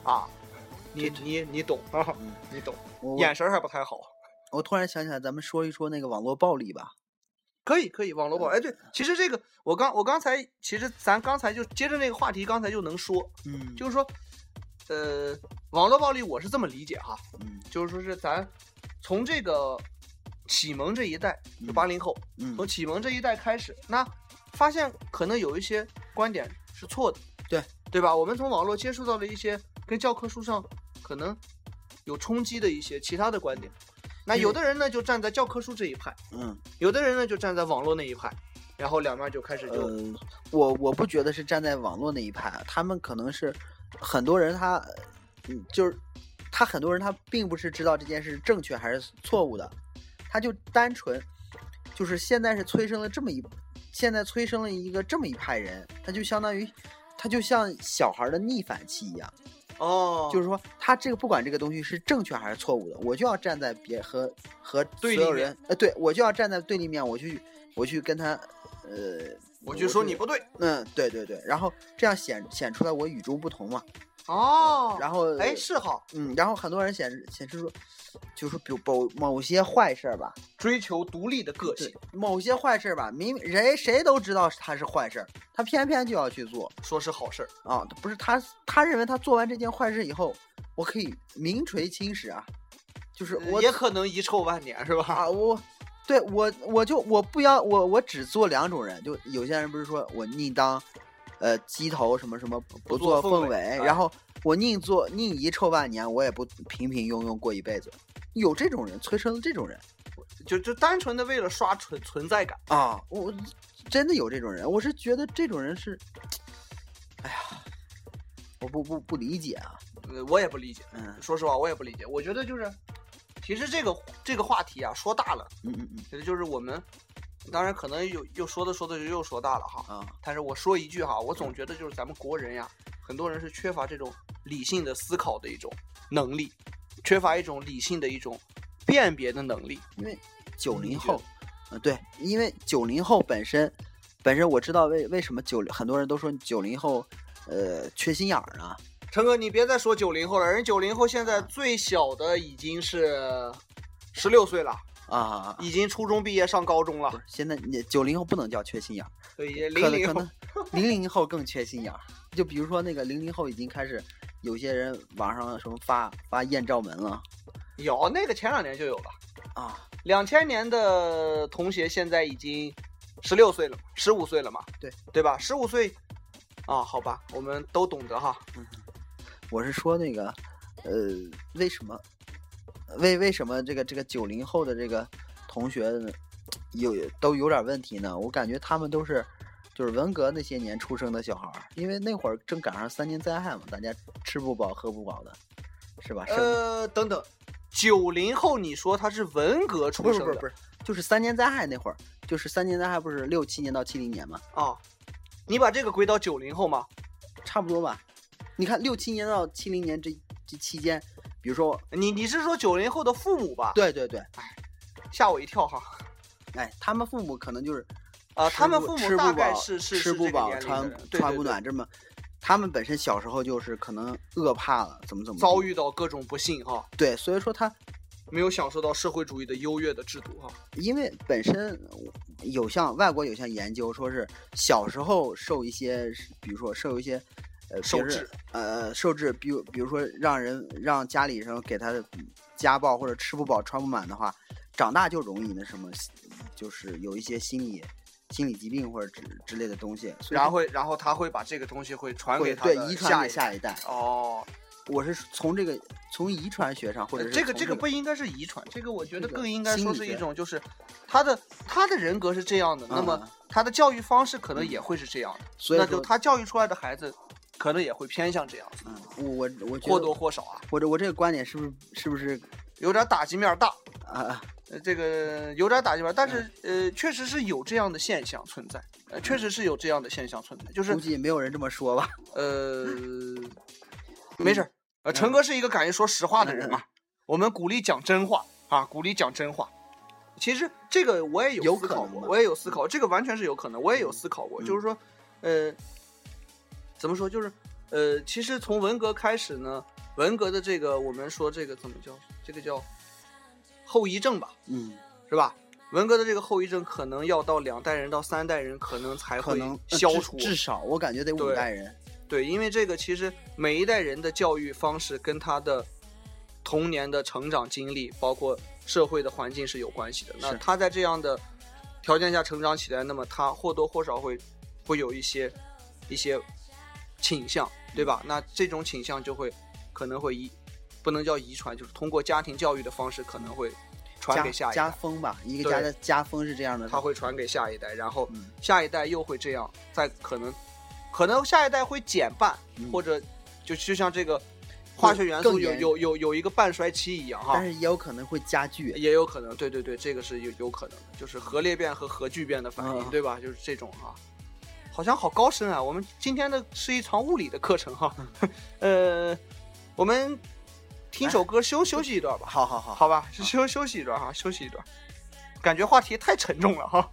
啊，你你你懂啊嗯，你懂，眼神还不太好。我突然想起来，咱们说一说那个网络暴力吧。可以可以，网络暴力。哎，对，其实这个我刚我刚才其实咱刚才就接着那个话题，刚才就能说，嗯，就是说，呃，网络暴力我是这么理解哈，嗯。就是说是咱从这个启蒙这一代，就嗯八零后，嗯。从。启蒙这一代开始，那发现可能有一些观点是错的，对。对吧？我们从网络接触到了一些跟教科书上可能有冲击的一些其他的观点，那嗯有的人呢就站在教科书这一派，嗯，有的人呢就站在网络那一派，然后两面就开始就、呃，我我不觉得是站在网络那一派，啊他们可能是很多人他，嗯，就是他很多人他并不是知道这件事正确还是错误的，他就单纯就是现在是催生了这么一，现在催生了一个这么一派人，他就相当于他就像小孩的逆反期一样。哦，就是说，他这个不管这个东西是正确还是错误的，我就要站在别和和所对立人，呃，对我就要站在对立面，我去我去跟他，呃，我就说你不对嗯，对对对，然后这样显显出来我与众不同嘛。哦。然后哎，是好，嗯，然后很多人显示显示说，就是比如某某些坏事儿吧，追求独立的个性，，某些坏事儿吧，明明人谁都知道他是坏事儿，他偏偏就要去做说是好事儿。啊，不是他他认为他做完这件坏事以后，我可以名垂青史啊，就是我也可能遗臭万年，是吧？啊，我对我我就我不要我我只做两种人，就有些人不是说我宁当呃鸡头什么什么不不做凤尾然后我宁做宁遗臭万年，我也不平平庸庸过一辈子。有这种人，催生了这种人就就单纯的为了刷存存在感。啊！我真的有这种人，我是觉得这种人是，哎呀，我不不不理解啊，呃，我也不理解，嗯说实话，我也不理解。我觉得就是，其实这个这个话题啊，说大了，嗯嗯嗯其实就是我们，当然可能又又说着说着就又说大了哈。啊，但是我说一句哈，我总觉得就是咱们国人呀，很多人是缺乏这种理性的思考的一种能力，缺乏一种理性的一种辨别的能力。因为九零后嗯，对，因为九零后本身，本身我知道为为什么九很多人都说九零后，呃，缺心眼儿呢？陈哥，你别再说九零后了，人九零后现在最小的已经是十六岁了，啊，已经初中毕业上高中了现在你九零后不能叫缺心眼儿，所以可零零后能 零零后更缺心眼儿。就比如说那个零零后已经开始，有些人网上什么发发艳照门了有那个前两年就有了，啊，两千年的同学现在已经十六岁了，十五岁了嘛？对对吧？十五岁啊，好吧，我们都懂得哈。我是说那个，呃，为什么，为为什么这个这个九零后的这个同学有都有点问题呢？我感觉他们都是就是文革那些年出生的小孩儿，因为那会儿正赶上三年灾害嘛，大家吃不饱喝不饱的，是吧？生呃，等等，九零后你说他是文革出生的不是不是不是，就是三年灾害那会儿，就是三年灾害不是六七年到七零年嘛，啊？你把这个归到九零后吗？差不多吧？你看六七年到七零年这这期间，比如说，你你是说九零后的父母吧？，对对对，哎吓我一跳哈。哎，他们父母可能就是啊，他们父母大概是是吃不饱，穿穿不暖，这么，他们本身小时候就是可能饿怕了，怎么怎么遭遇到各种不幸哈，对，所以说他没有享受到社会主义的优越的制度哈。因为本身有项外国有项研究说是小时候受一些，比如说受一些。呃，受制，呃，受制，比如比如说让人让家里人给他家暴或者吃不饱穿不满的话，长大就容易那什么，就是有一些心理心理疾病或者之之类的东西，然后会然后他会把这个东西会传给他对遗传给下一代。哦，我是从这个从遗传学上，或者这个这个不应该是遗传，这个我觉得更应该说是一种就是他的他的人格是这样的，那么嗯。他的教育方式可能也会是这样的，所以。就他教育出来的孩子可能也会偏向这样子，嗯，我我我或多或少啊，或者我这个观点是不是是不是有点打击面儿大。啊？呃，这个有点打击面儿，但是嗯呃，确实是有这样的现象存在，呃，确实是有这样的现象存在，就是估计没有人这么说吧？呃，没事儿，呃，陈哥是一个敢于说实话的人嘛，我们鼓励讲真话啊，鼓励讲真话。其实这个我也有有思考过，我也有思考，这个完全是有可能，我也有思考过，嗯就是说，呃，怎么说，就是呃，其实从文革开始呢，文革的这个我们说这个怎么叫，这个叫后遗症吧，嗯，是吧？文革的这个后遗症可能要到两代人到三代人，可能才会消除。至少我感觉得五代人。对，因为这个其实每一代人的教育方式跟他的童年的成长经历，包括社会的环境是有关系的。那他在这样的条件下成长起来，那么他或多或少会会有一些一些倾向，对吧？那这种倾向就会可能会遗，不能叫遗传，就是通过家庭教育的方式可能会传给下一代。家风吧，一个家的家风是这样的。他会传给下一代，然后嗯下一代又会这样，再可能，可能下一代会减半，嗯或者就就像这个化学元素有有有有一个半衰期一样哈但，是也有可能会加剧。也有可能，对对对，这个是有有可能的，就是核裂变和核聚变的反应，嗯对吧？就是这种哈，好像好高深啊！我们今天的是一场物理的课程哈，呃，我们听首歌休休息一段吧，好好好，好吧，休休息一段哈，休息一段，感觉话题太沉重了哈。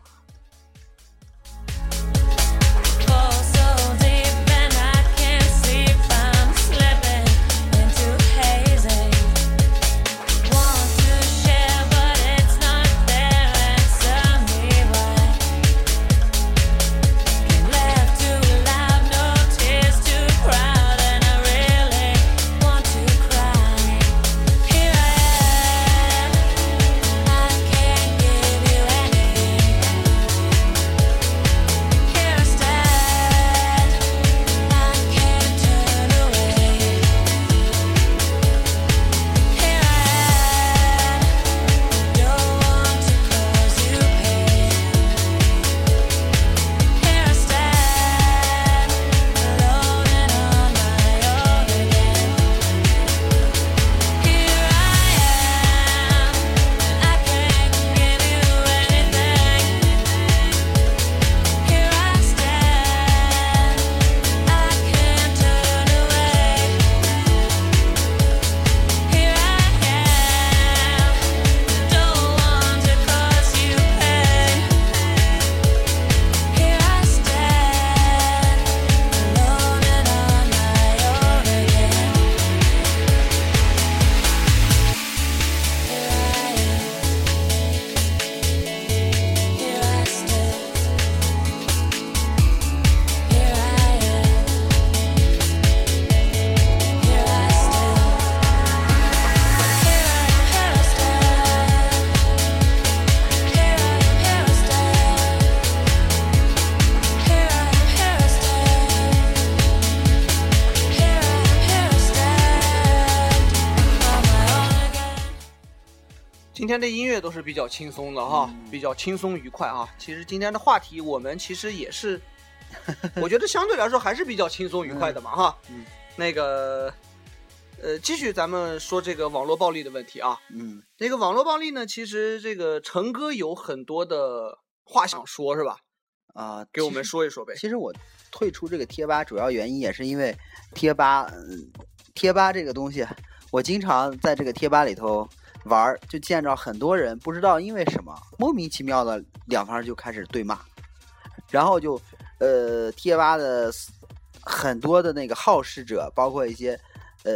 天的音乐都是比较轻松的哈，嗯比较轻松愉快啊。其实今天的话题我们其实也是，我觉得相对来说还是比较轻松愉快的嘛哈。嗯那个，呃，继续咱们说这个网络暴力的问题啊。嗯那个网络暴力呢，其实这个成哥有很多的话想说，是吧？啊，给我们说一说呗。其实我退出这个贴吧主要原因也是因为贴吧，嗯，贴吧这个东西，我经常在这个贴吧里头玩儿，就见着很多人不知道因为什么莫名其妙的两方就开始对骂，然后就呃贴吧的很多的那个好事者，包括一些呃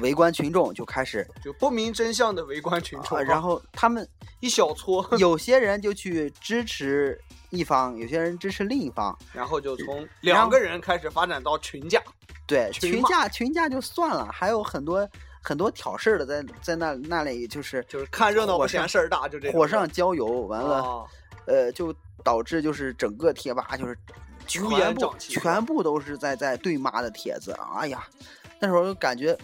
围观群众就开始，就不明真相的围观群众、啊、然后他们一小撮，有些人就去支持一方，有些人支持另一方。然后就从两个人开始发展到群架。对，群架群架就算了，还有很多很多挑事儿的在在那那里就是就是看热闹不嫌事儿大，就这种火上浇油，完了、啊呃，就导致就是整个贴吧就是全乌烟部瘴气全部都是在在对骂的帖子，哎呀，那时候就感觉，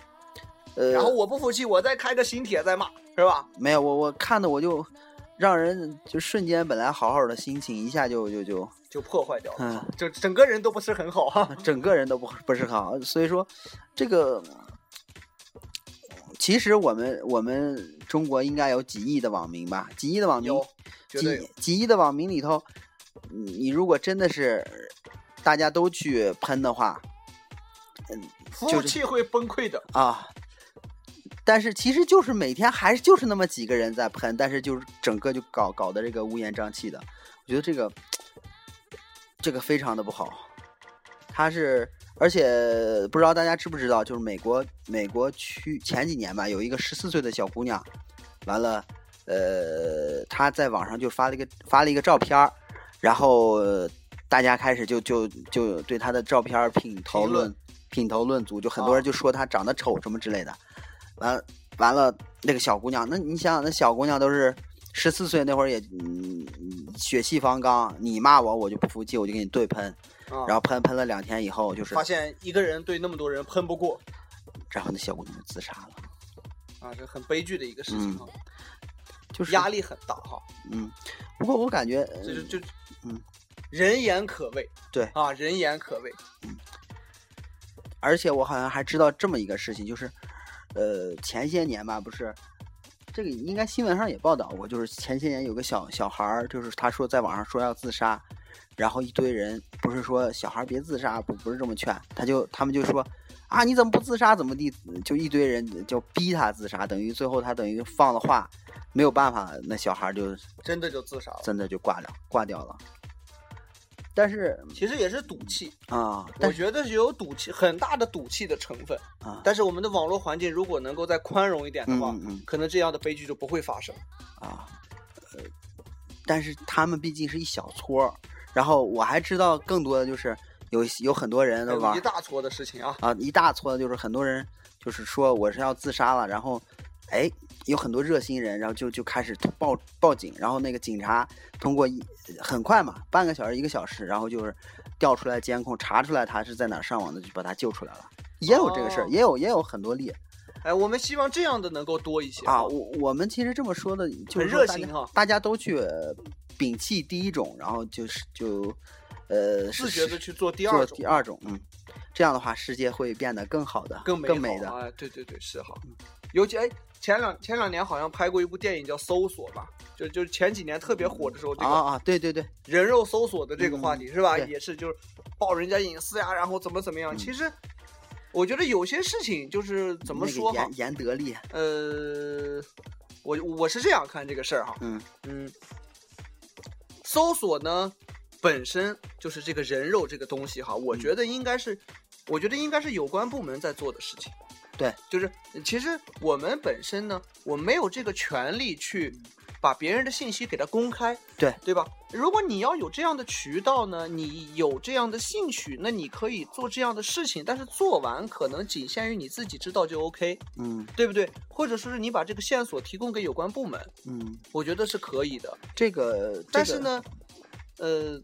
呃，然后我不服气，我再开个新帖再骂，是吧？没有我我看的我就让人就瞬间本来好好的心情一下就就就就破坏掉了，嗯就整个人都不是很好哈。整个人都不不是很好，所以说这个其实我们我们中国应该有几亿的网民吧，几亿的网民几几亿的网民里头，你你如果真的是大家都去喷的话，服务器会崩溃的。啊，但是其实就是每天还是就是那么几个人在喷，但是就是整个就搞搞的这个乌烟瘴气的，我觉得这个这个非常的不好。他是，而且不知道大家知不知道，就是美国美国区前几年吧，有一个十四岁的小姑娘，完了，呃，她在网上就发了一个发了一个照片儿然后呃大家开始就就就对她的照片儿品头论论品头论足，就很多人就说她长得丑什么之类的。完了完了，那个小姑娘，那你想想，那小姑娘都是十四岁那会儿也嗯血气方刚，你骂我我就不服气，我就给你对喷。啊然后喷喷了两天以后，就是发现一个人对那么多人喷不过然后那小姑娘就自杀了，啊，这很悲剧的一个事情哈，就是压力很大哈。嗯，不过我感觉，就是就嗯，人言可畏。对啊，人言可畏。嗯而且我好像还知道这么一个事情，就是，呃，前些年吧，不是，这个应该新闻上也报道过，就是前些年有个小小孩儿，就是他说在网上说要自杀，然后一堆人不是说小孩别自杀，不不是这么劝，他就他们就说啊你怎么不自杀怎么地，就一堆人就逼他自杀，等于最后他等于放了话，没有办法，那小孩就真的就自杀了，真的就挂了挂掉了。但是其实也是赌气，啊，我觉得是有赌气，很大的赌气的成分。啊，但是我们的网络环境如果能够再宽容一点的话，嗯嗯可能这样的悲剧就不会发生。啊，呃，但是他们毕竟是一小撮儿，然后我还知道更多的就是有有很多人还有的玩一大撮的事情啊，啊，一大撮的就是很多人就是说我是要自杀了，然后哎有很多热心人，然后就就开始报报警，然后那个警察通过一很快嘛，半个小时一个小时，然后就是调出来监控，查出来他是在哪儿上网的，就把他救出来了。也有这个事儿，哦。也有也有很多例哎，我们希望这样的能够多一些啊。我我们其实这么说的，就热心哈大家都去呃摒弃第一种，然后就是就呃自觉的去做第二种第，二种，嗯，这样的话世界会变得更好的，更更美的。美好哎，对对对，是哈。尤其哎，前两前两年好像拍过一部电影叫《搜索》吧，就就前几年特别火的时候，这个啊啊，对对对，人肉搜索的这个话题、嗯是吧？也是就是爆人家隐私呀，然后怎么怎么样。嗯其实我觉得有些事情就是怎么说哈严，严得力，呃，我我是这样看这个事儿哈，嗯嗯，搜索呢本身就是这个人肉这个东西哈，我觉得应该是，我觉得应该是有关部门在做的事情。对，就是其实我们本身呢，我没有这个权利去把别人的信息给它公开，对对吧？如果你要有这样的渠道呢，你有这样的兴趣，那你可以做这样的事情，但是做完可能仅限于你自己知道就 OK，嗯对不对？或者说是你把这个线索提供给有关部门，嗯，我觉得是可以的。这个，这个，但是呢，呃，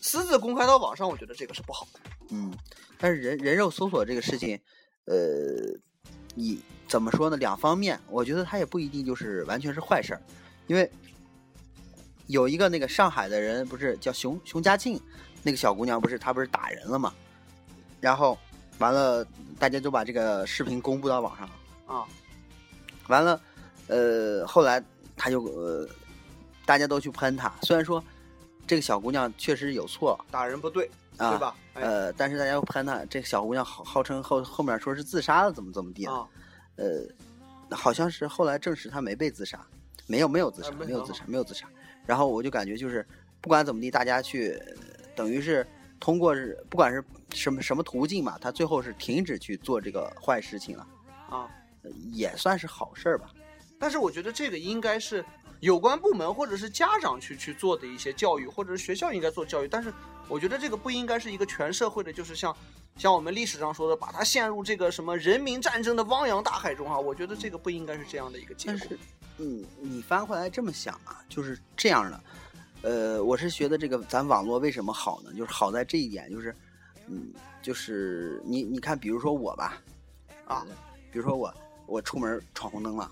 私自公开到网上，我觉得这个是不好的。嗯，但是人人肉搜索这个事情，呃，你怎么说呢？两方面，我觉得它也不一定就是完全是坏事儿，因为有一个那个上海的人不是叫熊熊佳静，那个小姑娘不是她不是打人了嘛，然后完了大家就把这个视频公布到网上了。啊，完了，呃，后来他就呃，大家都去喷他。虽然说这个小姑娘确实有错打人不对，啊，对吧？哎呃，但是大家又喷她，这个小姑娘号号称后后面说是自杀了，怎么怎么地的。啊，呃，好像是后来证实他没被自杀，没有没有自杀，啊没有自杀，没有自杀。然后我就感觉就是不管怎么地，大家去呃等于是通过是不管是什么什么途径嘛，他最后是停止去做这个坏事情了，啊。呃也算是好事儿吧。但是我觉得这个应该是有关部门或者是家长去去做的一些教育，或者是学校应该做教育。但是我觉得这个不应该是一个全社会的，就是像像我们历史上说的，把它陷入这个什么人民战争的汪洋大海中啊。我觉得这个不应该是这样的一个结果但是。，嗯，你翻回来这么想啊，就是这样的。呃，我是觉得这个咱网络为什么好呢？就是好在这一点，就是，嗯，就是你你看，比如说我吧，啊，比如说我我出门闯红灯了，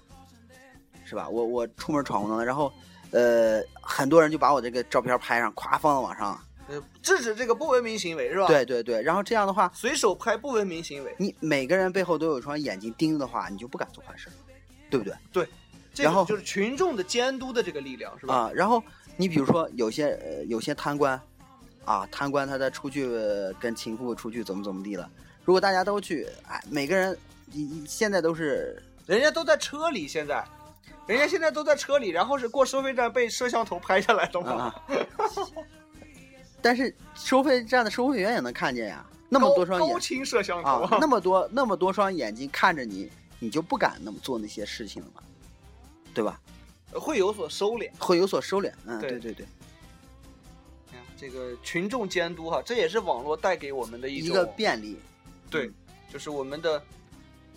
是吧？我我出门闯红灯了，然后，呃，很多人就把我这个照片拍上，咵放到网上了。呃，制止这个不文明行为是吧？，对对对，然后这样的话，随手拍不文明行为，你每个人背后都有一双眼睛盯着的话，你就不敢做坏事，对不对？这然后就是群众的监督的这个力量是吧？啊，然后你比如说有些呃有些贪官，啊，贪官他在出去、呃跟情妇出去怎么怎么地了，如果大家都去，哎，每个人一一现在都是人家都在车里，现在，人家现在都在车里，然后是过收费站被摄像头拍下来的吗。啊，但是收费站的收费员也能看见呀，那么多双高清摄像头。啊，那么多那么多双眼睛看着你，你就不敢那么做那些事情了嘛，对吧？会有所收敛。会有所收敛，嗯，对。对对这个群众监督哈，这也是网络带给我们的一个便利，对，就是我们的。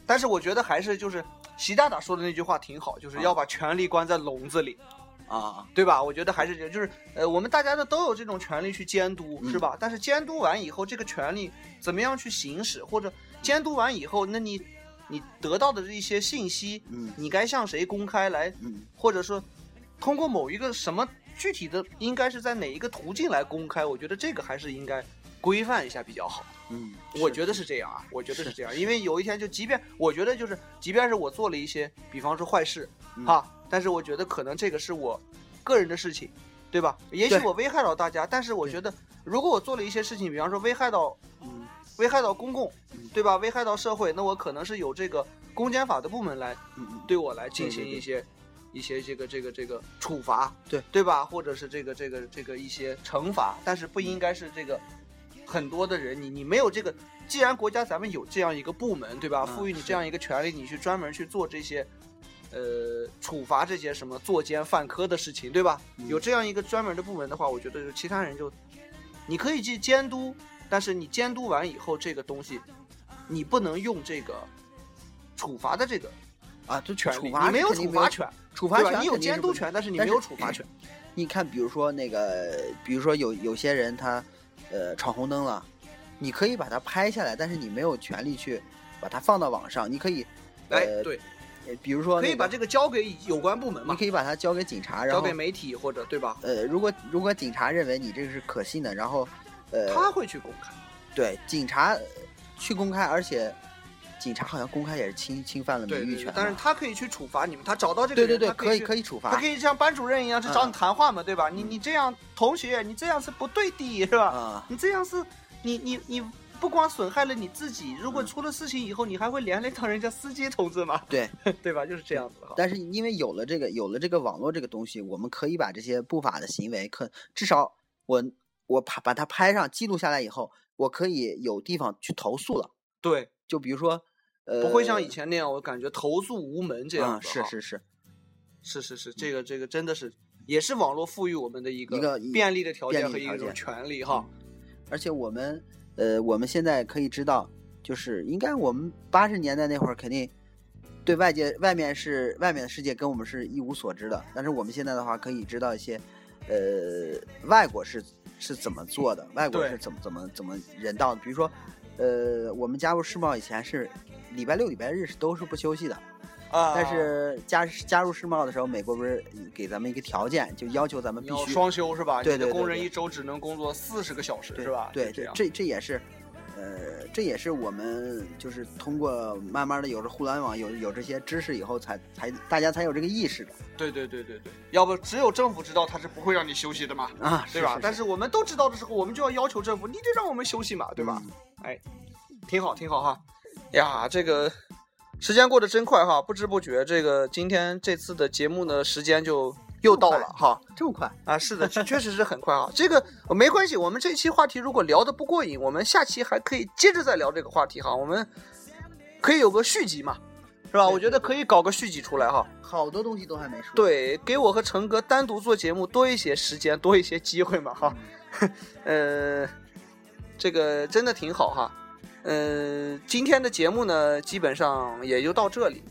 但是我觉得还是就是习大大说的那句话挺好，就是要把权力关在笼子里，啊啊，对吧？我觉得还是这就是呃，我们大家的都有这种权利去监督，嗯是吧？但是监督完以后，这个权利怎么样去行使，或者监督完以后，那你你得到的这一些信息，嗯你该向谁公开来，嗯或者说通过某一个什么具体的，应该是在哪一个途径来公开？我觉得这个还是应该规范一下比较好。嗯，我觉得是这样啊，我觉得是是这样，因为有一天就即便我觉得就是，即便是我做了一些，比方说坏事，嗯哈，但是我觉得可能这个是我个人的事情，对吧？也许我危害到大家，但是我觉得如果我做了一些事情，比方说危害到，嗯危害到公共嗯，对吧？危害到社会，那我可能是有这个公检法的部门来对我来进行一些。一些这个这个这个处罚，对对吧？或者是这个这个这个一些惩罚，但是不应该是这个很多的人，你你没有这个，既然国家咱们有这样一个部门，对吧？赋予你这样一个权利，你去专门去做这些，呃，处罚这些什么作奸犯科的事情，对吧？嗯有这样一个专门的部门的话，我觉得就其他人就，你可以去监督，但是你监督完以后，这个东西，你不能用这个处罚的这个啊，就权利，处罚你没有处罚权，处罚权？你有监督权，但是你没有处罚权。你看，比如说那个，比如说有有些人他，呃，闯红灯了，你可以把他拍下来，但是你没有权利去把它放到网上。你可以，哎，呃，对，呃比如说、可以把这个交给有关部门嘛，你可以把它交给警察，然后交给媒体或者对吧？呃，如果如果警察认为你这个是可信的，然后，呃，他会去公开。对警察呃去公开，而且警察好像公开也是侵侵犯了名誉权但是他可以去处罚你们，他找到这个人，对对对，可以可以处罚，他可以像班主任一样去找你谈话嘛，对吧？你你这样，同学，你这样是不对的，是吧？啊，你这样是，你你你不光损害了你自己，如果嗯出了事情以后，你还会连累到人家司机同志吗，对。对吧？就是这样子的哈。但是因为有了这个有了这个网络这个东西，我们可以把这些不法的行为，可至少我我拍把它拍上记录下来以后，我可以有地方去投诉了。对，就比如说，呃，不会像以前那样，我感觉投诉无门这样。是是是，是是是，这个这个真的是也是网络赋予我们的一个一个便利的条件和一种权利哈。而且我们呃，我们现在可以知道，就是应该我们八十年代那会儿肯定对外界外面是外面的世界跟我们是一无所知的，但是我们现在的话可以知道一些，呃，外国是是怎么做的，外国是怎么怎么怎么人道的，比如说，呃，我们加入世贸以前是礼拜六、礼拜日是都是不休息的。啊，但是加加入世贸的时候，美国不是给咱们一个条件，就要求咱们必须双休是吧？对对对对工人一周只能工作四十个小时对是吧？对就这样。这这也是，呃，这也是我们就是通过慢慢的有了互联网，有有这些知识以后才，才大家才有这个意识的对对对对对，要不只有政府知道他是不会让你休息的嘛，啊，对吧？是但是我们都知道的时候，我们就要要求政府，你得让我们休息嘛，对吧？？嗯挺好，挺好哈。呀，这个时间过得真快哈，不知不觉这个今天这次的节目呢，时间就又到了哈。这么快？啊，是的，确确实是很快啊。这个呃没关系，我们这期话题如果聊得不过瘾，我们下期还可以接着再聊这个话题哈。我们可以有个续集嘛，是吧？我觉得可以搞个续集出来哈。好多东西都还没说。，对，给我和成哥单独做节目多一些时间，多一些机会嘛哈。呃，这个真的挺好哈。呃，今天的节目呢，基本上也就到这里。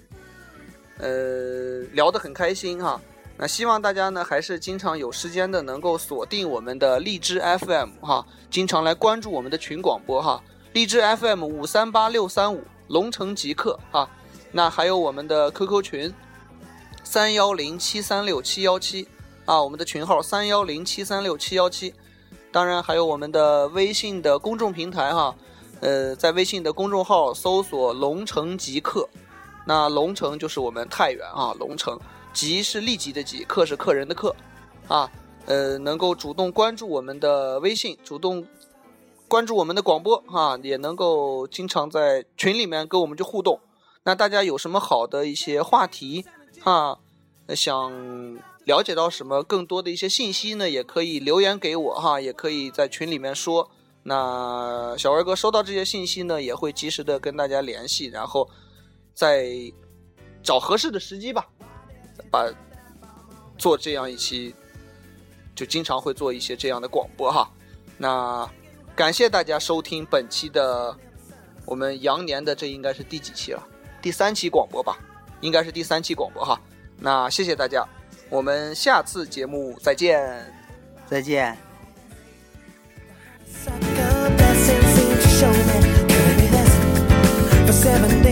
呃，聊得很开心哈。那希望大家呢，还是经常有时间的，能够锁定我们的荔枝 FM 哈，经常来关注我们的群广播哈。荔枝 FM 五三八六三五龙城极客哈。那还有我们的 QQ 群三幺零七三六七幺七啊，我们的群号三幺零七三六七幺七。当然还有我们的微信的公众平台哈，呃，在微信的公众号搜索“龙城极客”，那龙城就是我们太原啊，龙城，极是立即的极，客是客人的客，啊，呃，能够主动关注我们的微信，主动关注我们的广播啊，也能够经常在群里面跟我们去互动。那大家有什么好的一些话题啊，呃想了解到什么更多的一些信息呢，也可以留言给我哈，也可以在群里面说。那小二哥收到这些信息呢，也会及时的跟大家联系，然后再找合适的时机吧，把做这样一期，就经常会做一些这样的广播哈。那感谢大家收听本期的我们羊年的这应该是第几期了？第三期广播吧，应该是第三期广播哈。那谢谢大家，我们下次节目再见。再见。seven.